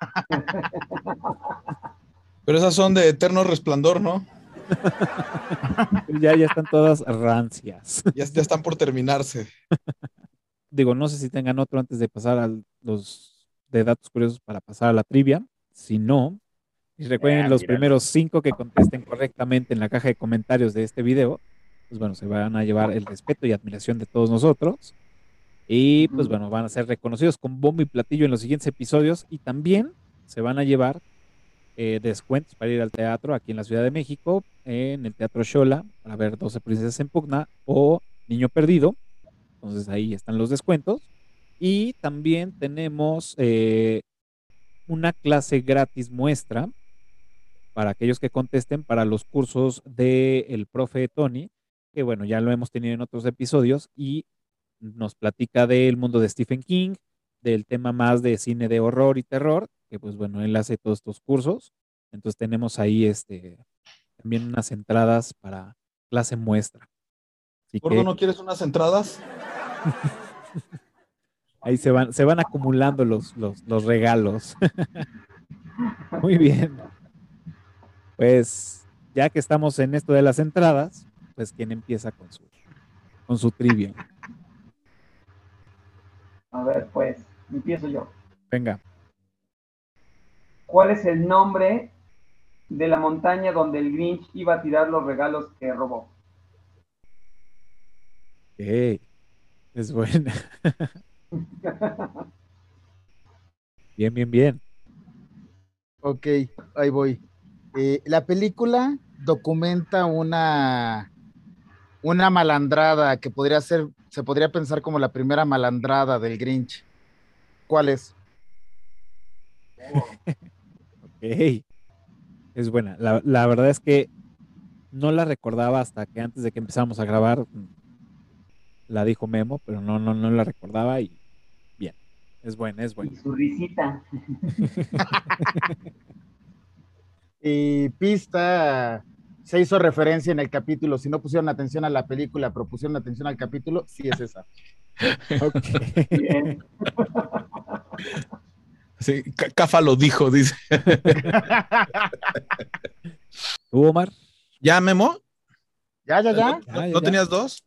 Pero esas son de eterno resplandor, ¿no? Ya, ya están todas rancias. Ya, ya están por terminarse. Digo, no sé si tengan otro antes de pasar a los de datos curiosos para pasar a la trivia. Si no, y recuerden Ah, los primeros cinco que contesten correctamente en la caja de comentarios de este video, pues bueno, se van a llevar el respeto y admiración de todos nosotros. Y pues bueno, van a ser reconocidos con bombo y platillo en los siguientes episodios y también se van a llevar eh, descuentos para ir al teatro aquí en la Ciudad de México, en el Teatro Xola, para ver 12 Princesas en Pugna o Niño Perdido. Entonces ahí están los descuentos. Y también tenemos eh, una clase gratis muestra para aquellos que contesten para los cursos del profe Tony, que bueno, ya lo hemos tenido en otros episodios y nos platica del mundo de Stephen King, del tema más de cine de horror y terror, que pues bueno, él hace todos estos cursos. Entonces tenemos ahí este también unas entradas para clase muestra. Así Gordo, que ¿no quieres unas entradas? ahí se van, se van acumulando los, los, los regalos. Muy bien. Pues ya que estamos en esto de las entradas, pues quién empieza con su con su trivia. A ver, pues, empiezo yo. Venga. ¿Cuál es el nombre de la montaña donde el Grinch iba a tirar los regalos que robó? Ok. Es buena. Bien, bien, bien. Ok, ahí voy. Eh, la película documenta una, una malandrada que podría ser, se podría pensar como la primera malandrada del Grinch. ¿Cuál es? Ok. Es buena. La, la verdad es que no la recordaba hasta que antes de que empezáramos a grabar mm, la dijo Memo, pero no, no, no la recordaba y bien. Es buena, es buena. Y su risita. Y pista, se hizo referencia en el capítulo. Si no pusieron atención a la película, pero pusieron atención al capítulo, sí es esa. Ok. Bien. Sí, Ca- Cafa lo dijo, dice. ¿Tú, Omar? ¿Ya, Memo? ya, ya, ya. ¿No, tenías dos?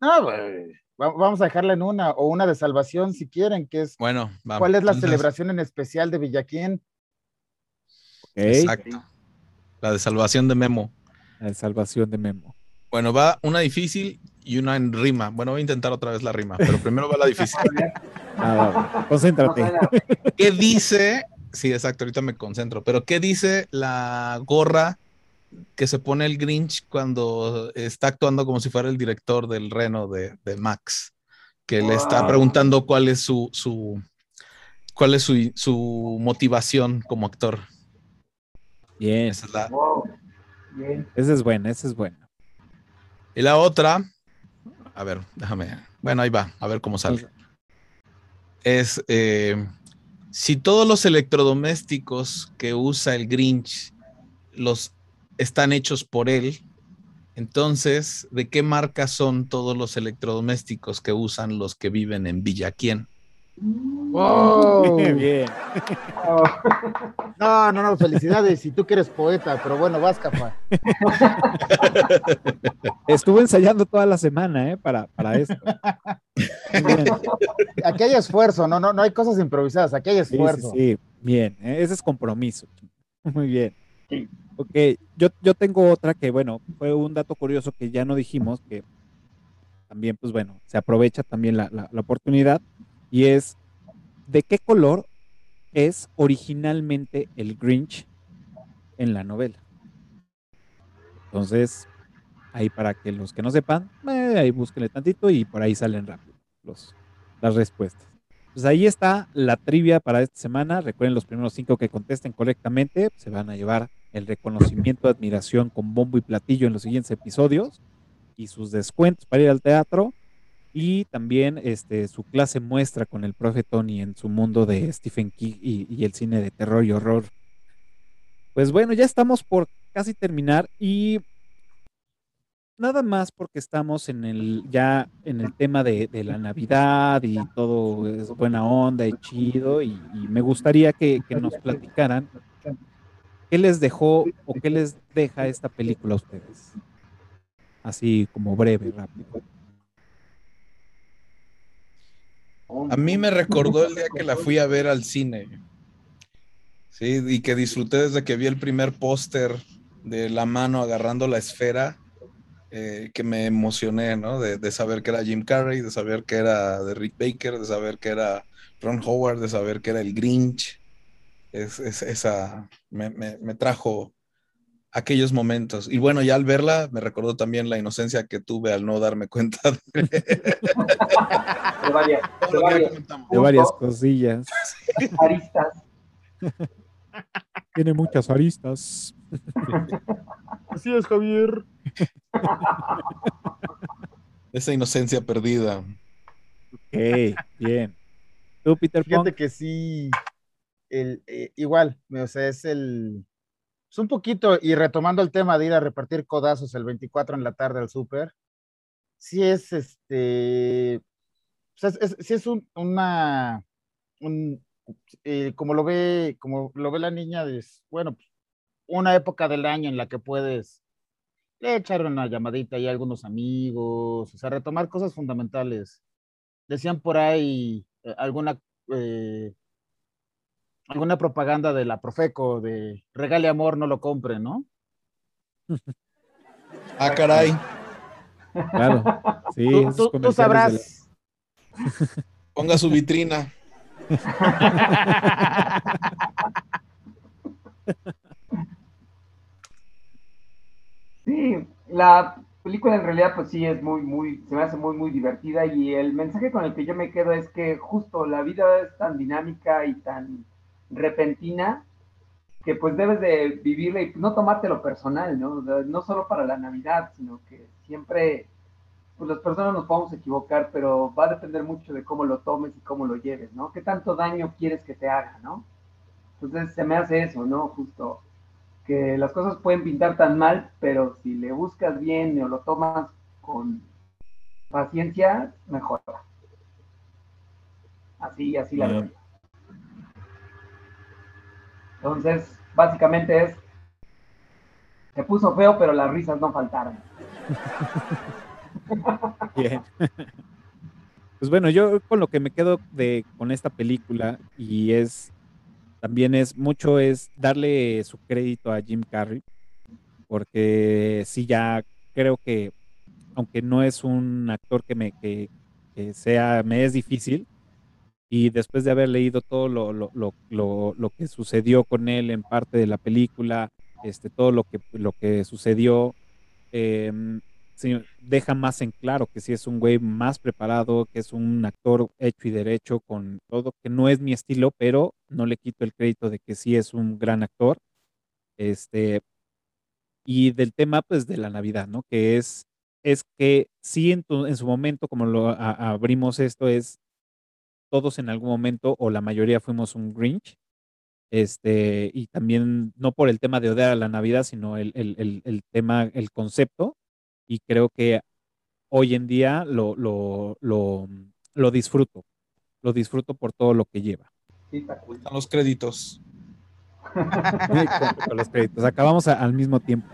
No, güey. Vamos a dejarla en una o una de salvación si quieren, que es Bueno, vamos. ¿cuál es la Entonces, celebración en especial de Villaquín? Exacto. La de salvación de Memo. La salvación de Memo. Bueno, va una difícil y una en rima. Bueno, voy a intentar otra vez la rima, pero primero va la difícil. Ah, va, va. Concéntrate. ¿Qué dice? Sí, exacto, ahorita me concentro. Pero ¿qué dice la gorra que se pone el Grinch cuando está actuando como si fuera el director del Reno de, de Max, que le está preguntando cuál es su, su cuál es su, su motivación como actor. Bien, Esa es la, Wow. Bien. esa es buena, esa es buena. y la otra, a ver, déjame, bueno, ahí va, a ver cómo sale. Es eh, si todos los electrodomésticos que usa el Grinch los están hechos por él, entonces, ¿de qué marca son todos los electrodomésticos que usan los que viven en Villaquién? ¡Wow! Bien. Oh, No, no, no, felicidades. Si tú que eres poeta, pero bueno, vas, capa. Estuve ensayando toda la semana, ¿eh? Para, para esto. Bien. Aquí hay esfuerzo, no, no, no hay cosas improvisadas, aquí hay Sí, sí, esfuerzo. sí. Bien, ¿eh? ese es compromiso. Muy bien. Sí. Ok, yo, yo tengo otra que, bueno, fue un dato curioso que ya no dijimos, que también, pues bueno, se aprovecha también la, la- la oportunidad, y es, ¿de qué color es originalmente el Grinch en la novela? Entonces, ahí para que los que no sepan, eh, ahí búsquenle tantito y por ahí salen rápido los, las respuestas. Pues ahí está la trivia para esta semana. Recuerden los primeros cinco que contesten correctamente, se van a llevar el reconocimiento, admiración con bombo y platillo en los siguientes episodios y sus descuentos para ir al teatro y también este, su clase muestra con el profe Tony en su mundo de Stephen King y, el cine de terror y horror. Pues bueno, ya estamos por casi terminar y nada más porque estamos en el ya en el tema de, de la Navidad y todo es buena onda y chido y, y me gustaría que, que nos platicaran qué les dejó o qué les deja esta película a ustedes. Así como breve, rápido. A mí me recordó el día que la fui a ver al cine. Sí, y que disfruté desde que vi el primer póster de la mano agarrando la esfera, eh, que me emocioné, ¿no? De, saber que era Jim Carrey, de saber que era de Rick Baker, de saber que era Ron Howard, de saber que era el Grinch. Es, es- esa me, me- me trajo aquellos momentos. Y bueno, ya al verla me recordó también la inocencia que tuve al no darme cuenta de de varias, de varias. De varias cosillas. aristas. Tiene muchas aristas. Así es, Javier. Esa inocencia perdida. Ok, bien. ¿Tú, Peter Pong? Fíjate que sí, el, eh, igual, o sea, es el, es un poquito, y retomando el tema de ir a repartir codazos el 24 en la tarde al súper, sí es este, sea, es, sí es un, una, un, eh, como lo ve, como lo ve la niña, es, bueno, pues, una época del año en la que puedes echar una llamadita y a algunos amigos, o sea, retomar cosas fundamentales. Decían por ahí eh, alguna eh, alguna propaganda de la Profeco de regale amor, no lo compre, ¿no? Ah, caray. Claro. Sí, Tú, tú- sabrás. Ponga su vitrina. Sí, la película en realidad pues sí es muy, muy, se me hace muy, muy divertida y el mensaje con el que yo me quedo es que justo la vida es tan dinámica y tan repentina que pues debes de vivirla y no tomártelo personal, ¿no? O sea, no solo para la Navidad, sino que siempre, pues las personas nos podemos equivocar, pero va a depender mucho de cómo lo tomes y cómo lo lleves, ¿no? ¿Qué tanto daño quieres que te haga, ¿no? Entonces se me hace eso, ¿no? Justo que las cosas pueden pintar tan mal, pero si le buscas bien o lo tomas con paciencia, mejora. Así, así la veo. Entonces, básicamente es, se puso feo, pero las risas no faltaron. Bien. Pues bueno, yo con lo que me quedo de con esta película y es también es mucho es darle su crédito a Jim Carrey porque sí ya creo que aunque no es un actor que me que sea me es difícil y después de haber leído todo lo, lo, lo, lo, que sucedió con él en parte de la película este, todo lo que, lo que sucedió, em, sí, deja más en claro que sí es un güey más preparado, que es un actor hecho y derecho con todo, que no es mi estilo, pero no le quito el crédito de que sí es un gran actor. Este, y del tema, pues, de la Navidad, ¿no? Que es, es que sí en, su momento, como lo abrimos esto, es todos en algún momento, o la mayoría fuimos un Grinch, este, y también no por el tema de odiar a la Navidad, sino el, el- el- el tema, el concepto, y creo que hoy en día lo, lo, lo, lo disfruto, lo disfruto por todo lo que lleva. Sí. Están los créditos. con, con los créditos. Acabamos a- al mismo tiempo.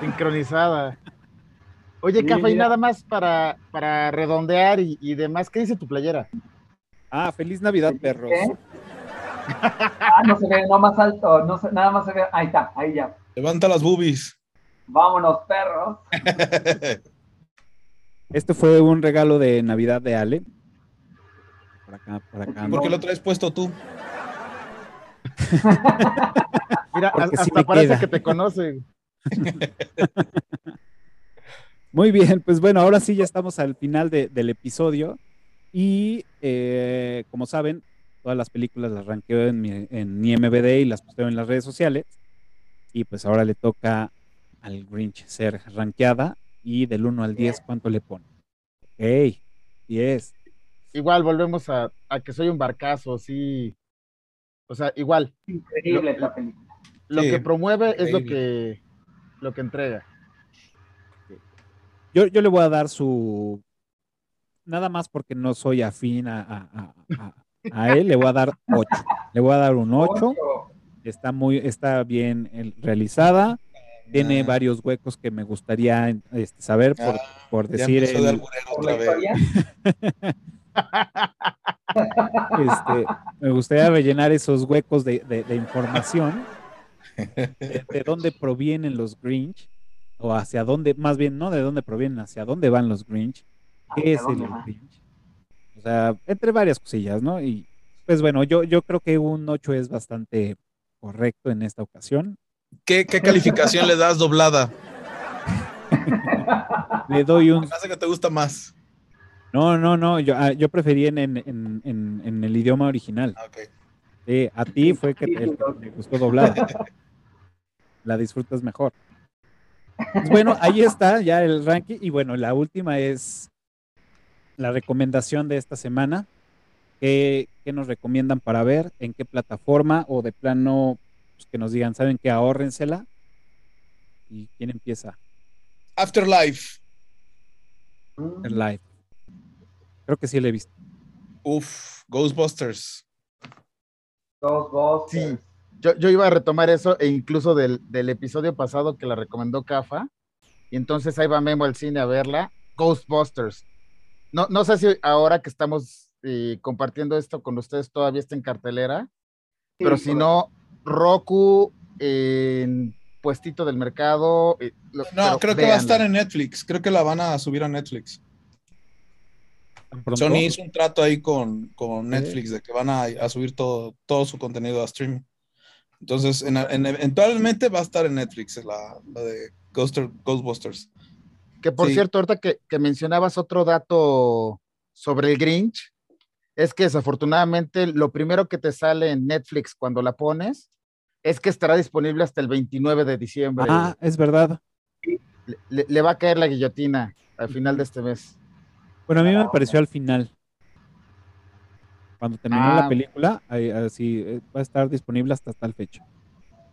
Sincronizada. Oye, Sí, Cafa, y nada más para, para redondear y, y demás, ¿qué dice tu playera? Ah, feliz Navidad, perros. ¿Qué? Ah, no se ve, no más alto, no se- nada más se ve. Ahí está, ahí ya. Levanta las boobies. Vámonos, perros. Este fue un regalo de Navidad de Ale. Por acá, por acá. ¿Por qué lo traes puesto tú? Mira, Porque hasta sí parece queda. que te conoce. Muy bien, pues bueno, ahora sí ya estamos al final de- del episodio. Y eh, como saben, todas las películas las ranqueo en mi, en mi MVD y las posteo en las redes sociales. Y pues ahora le toca al Grinch ser rankeada. Y del 1 al 10, ¿cuánto le pone? Ok, 10. Igual volvemos a, a que soy un barcazo, sí. O sea, igual, Increíble Lo- la película. lo Sí, que promueve es lo que, lo que entrega. Yo, yo le voy a dar su. Nada más porque no soy afín a, a- a- a- a él, le voy a dar 8. Le voy a dar un 8. Ocho. Está muy, está bien eh, realizada. Tiene Ah, varios huecos que me gustaría este, saber por, Ah, por decir. este, me gustaría rellenar esos huecos de, de- de información. De, de dónde provienen los Grinch. O hacia dónde, más bien, no de dónde provienen, hacia dónde van los Grinch. ¿Qué ¿Hacia es el? O sea, entre varias cosillas, ¿no? Y pues bueno, yo, yo creo que un 8 es bastante correcto en esta ocasión. ¿Qué, qué calificación le das doblada? Le doy un... Me hace que te gusta más. No, no, no, yo, ah, yo preferí en, en, en, en- el idioma original. Ah, ok. Sí, a ti fue que te, el que te gustó doblada. La disfrutas mejor. Pues bueno, ahí está ya el ranking. Y bueno, la última es la recomendación de esta semana. ¿Qué, qué nos recomiendan para ver? ¿En qué plataforma? O de plano, pues, que nos digan, ¿saben qué? Ahórrensela. ¿Y quién empieza? Afterlife. Live. Creo que sí la he visto. Uf, Ghostbusters. Ghostbusters. Sí. Yo, yo iba a retomar eso e incluso del, del episodio pasado que la recomendó Cafa. Y entonces ahí va Memo al cine a verla. Ghostbusters. No, no sé si ahora que estamos eh, compartiendo esto con ustedes todavía está en cartelera. Sí, pero si no, Roku en puestito del mercado. eh, lo- No, creo que va a estar en Netflix. Creo que la van a subir a Netflix. Sony hizo un trato ahí con, con Netflix de que van a, a subir todo, todo su contenido a streaming. Entonces, en- en- eventualmente va a estar en Netflix la, la de Ghoster- Ghostbusters. Que por Sí. cierto, ahorita que, que mencionabas otro dato sobre el Grinch, es que desafortunadamente lo primero que te sale en Netflix cuando la pones es que estará disponible hasta el 29 de diciembre. Ah, es verdad. Le, va a caer la guillotina al final de este mes. Bueno, a mí me Ah, pareció al final. Cuando terminó Ah. la película, ahí, así eh, va a estar disponible hasta tal fecha.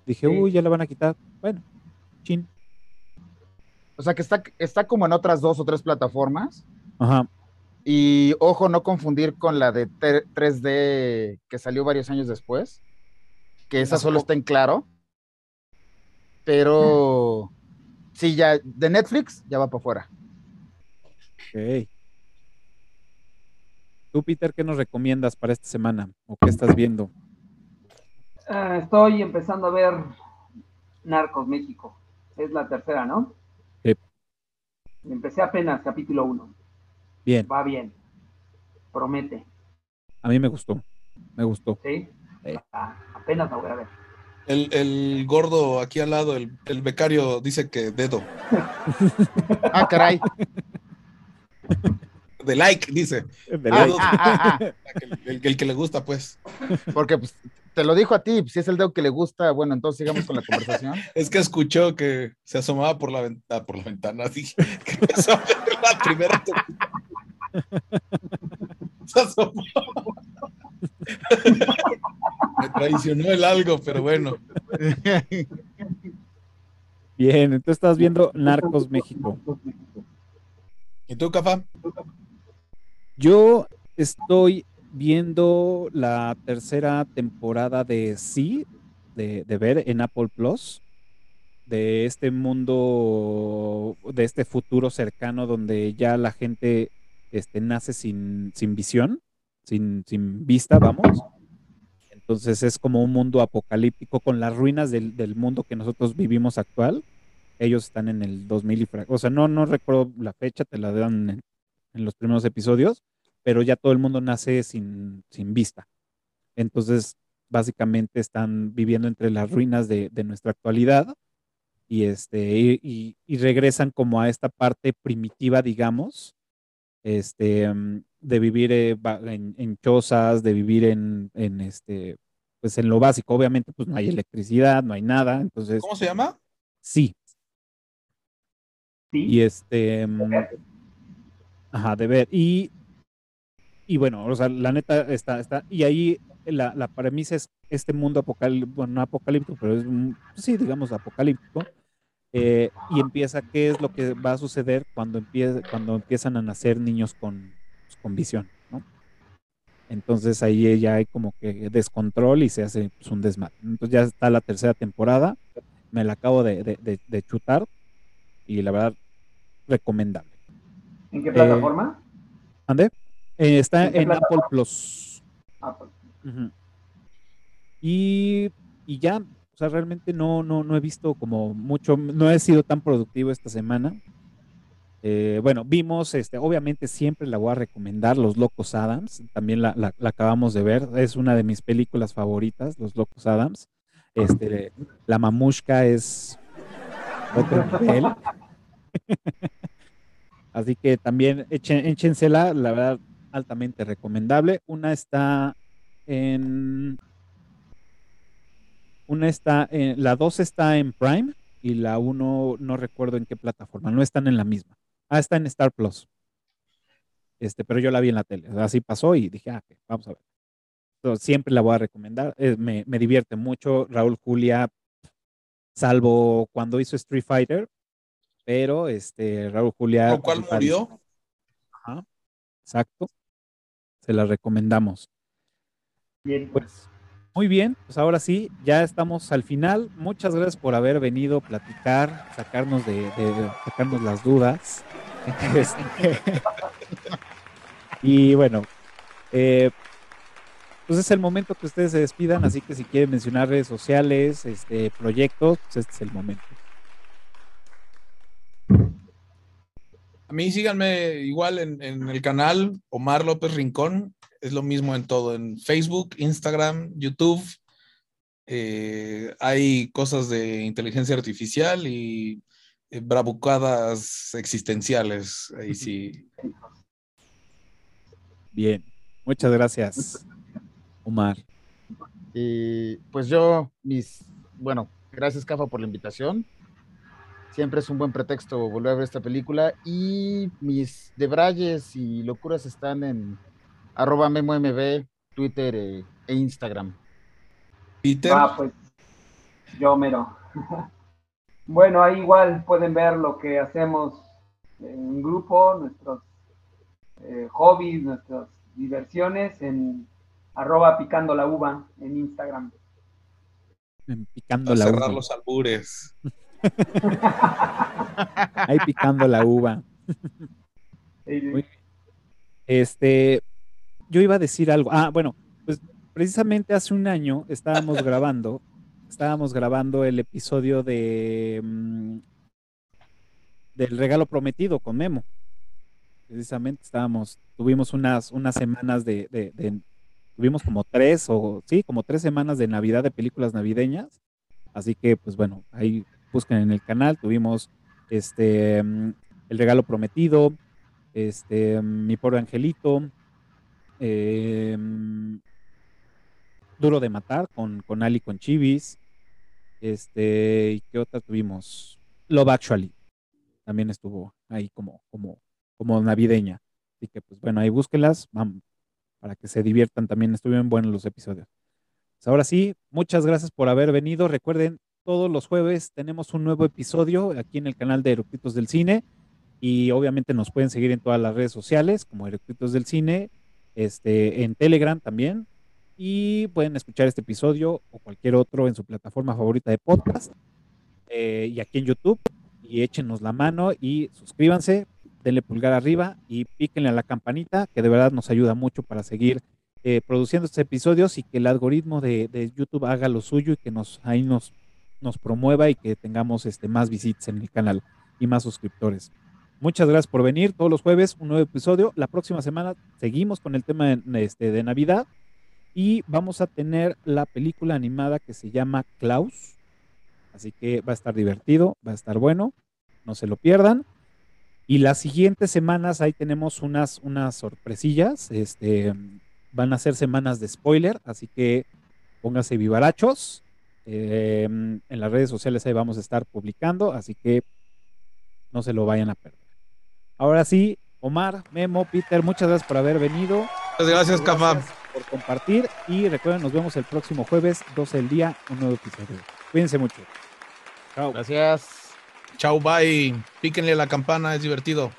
Dije, Sí. uy, ya la van a quitar. Bueno, chin. O sea que está, está como en otras dos o tres plataformas. Ajá. Y ojo, no confundir con la de T- 3D que salió varios años después, que esa solo está en claro. Pero sí, ya de Netflix ya va para afuera. Ok. Tú, Peter, ¿qué nos recomiendas para esta semana? ¿O qué estás viendo? Ah, estoy empezando a ver Narcos México. Es la tercera, ¿no? Empecé apenas capítulo 1. Bien, Va bien. Promete. a mí me gustó. Me gustó. ¿Sí? Sí. Ah, apenas la voy a ver. El, el gordo aquí al lado, el, el becario, dice que dedo. Ah, caray. De like, dice. De Ah, like. ah, ah, ah. El, el que le gusta, pues. Porque pues, te lo dijo a ti, si es el dedo que le gusta, bueno, entonces sigamos con la conversación. Es que escuchó que se asomaba por la ventana, por la ventana, dije, que empezó a ver la primera. Se asomó. Me traicionó el algo, pero bueno. Bien, entonces estás viendo Narcos México. ¿Y tú, Cafa? Yo estoy viendo la tercera temporada de Sí, de, ver en Apple Plus, de este mundo, de este futuro cercano donde ya la gente este, nace sin, sin visión, sin, sin vista, vamos. Entonces es como un mundo apocalíptico con las ruinas del, del mundo que nosotros vivimos actual. Ellos están en el 2000 y o sea, no, no recuerdo la fecha, te la dan en los primeros episodios, pero ya todo el mundo nace sin, sin vista. Entonces, básicamente están viviendo entre las ruinas de, de nuestra actualidad y, este, y, y- y regresan como a esta parte primitiva, digamos, este, mm, de vivir eh, en, en chozas, de vivir en, en, este, pues en lo básico. Obviamente, pues no hay electricidad, no hay nada, entonces ¿Cómo se llama? sí. Sí. Y este, mm, ajá, de ver. Y, y bueno, o sea, la neta está, está, y ahí la, la premisa es este mundo apocalíptico, bueno, no apocalíptico, pero es, un- sí, digamos, apocalíptico. eh, y empieza qué es lo que va a suceder cuando, empie- cuando empiezan a nacer niños con, pues, con visión, ¿no? Entonces ahí ya hay como que descontrol y se hace pues, un desmadre. Entonces ya está la tercera temporada, me la acabo de, de- de- de chutar y la verdad, recomendable. ¿En qué plataforma? ¿Ande? Eh, está ¿En Apple? Plus. Ujú. Y, y ya, o sea, realmente no, no, no he visto como mucho, no he sido tan productivo esta semana. Eh, bueno, vimos, este, obviamente siempre la voy a recomendar, Los Locos Adams, también la, la- la acabamos de ver, es una de mis películas favoritas, Los Locos Adams. Este, la mamushka es otro nivel. Así que también echen, échensela, la verdad, altamente recomendable. Una está en. Una está en. La 2 está en Prime y la 1 no recuerdo en qué plataforma. No están en la misma. Ah, está en Star Plus. Este, pero yo la vi en la tele. Así pasó y dije, ah, ok, vamos a ver. Entonces, siempre la voy a recomendar. eh, me, me divierte mucho. Raúl Julia, salvo cuando hizo Street Fighter, pero este, Raúl Julia. ¿Con cuál murió? Ajá, exacto. Se la recomendamos. bien. Pues muy bien, pues ahora sí, ya estamos al final. Muchas gracias por haber venido a platicar, sacarnos de, de- sacarnos las dudas. Este, y bueno, eh, pues es el momento que ustedes se despidan, así que si quieren mencionar redes sociales, este proyectos, pues este es el momento. Mí síganme igual en, en el canal Omar López Rincón. Es lo mismo en todo, en Facebook, Instagram, YouTube. Eh, hay cosas de inteligencia artificial y eh, bravucadas existenciales. Ahí sí. Bien, muchas gracias, Omar. Y pues yo, mis, bueno, gracias Cafa por la invitación. Siempre es un buen pretexto volver a ver esta película. Y mis debrayes y locuras están en arroba memomb, Twitter eh, e Instagram. Peter, Ah, pues yo mero. bueno, ahí igual pueden ver lo que hacemos en grupo, nuestros eh, hobbies, nuestras diversiones en arroba picando la uva en Instagram. En Picando a la cerrar uva. los albures. Ahí picando la uva. Este, yo iba a decir algo. Ah, bueno, pues precisamente hace un año estábamos grabando, estábamos grabando el episodio de mm, del regalo prometido con Memo. Precisamente estábamos, tuvimos unas, unas semanas de, de- de- tuvimos como tres o sí, como tres semanas de Navidad de películas navideñas. Así que, pues bueno, ahí busquen en el canal. Tuvimos este El Regalo Prometido, este Mi Pobre Angelito, mm, Duro de Matar con, con Ali con Chivis. Este, ¿y qué otra tuvimos? Love Actually. También estuvo ahí como, como, como navideña. Así que, pues bueno, ahí búsquenlas vamos, para que se diviertan. También estuvieron buenos los episodios. Pues ahora sí, muchas gracias por haber venido. Recuerden, todos los jueves tenemos un nuevo episodio aquí en el canal de Eructitos del Cine. Y obviamente nos pueden seguir en todas las redes sociales como Eructitos del Cine, este, en Telegram también. Y pueden escuchar este episodio o cualquier otro en su plataforma favorita de podcast. Eh, y aquí en YouTube. Y échenos la mano y suscríbanse, denle pulgar arriba y píquenle a la campanita, que de verdad nos ayuda mucho para seguir eh, produciendo estos episodios y que el algoritmo de, de, YouTube haga lo suyo y que nos ahí nos, nos promueva y que tengamos este, más visitas en el canal y más suscriptores. Muchas gracias por venir todos los jueves, un nuevo episodio. La próxima semana seguimos con el tema de, este, de Navidad y vamos a tener la película animada que se llama Klaus. Así que va a estar divertido, va a estar bueno, no se lo pierdan. Y las siguientes semanas ahí tenemos unas, unas sorpresillas. Este, van a ser semanas de spoiler, así que pónganse vivarachos. Eh, en las redes sociales ahí vamos a estar publicando, así que no se lo vayan a perder. Ahora sí, Omar, Memo, Peter, muchas gracias por haber venido. Muchas gracias, Cafa. Por compartir y recuerden, nos vemos el próximo jueves, 12 del día, un nuevo episodio. Cuídense mucho. Chao. Gracias. Chao, bye. Píquenle la campana, es divertido.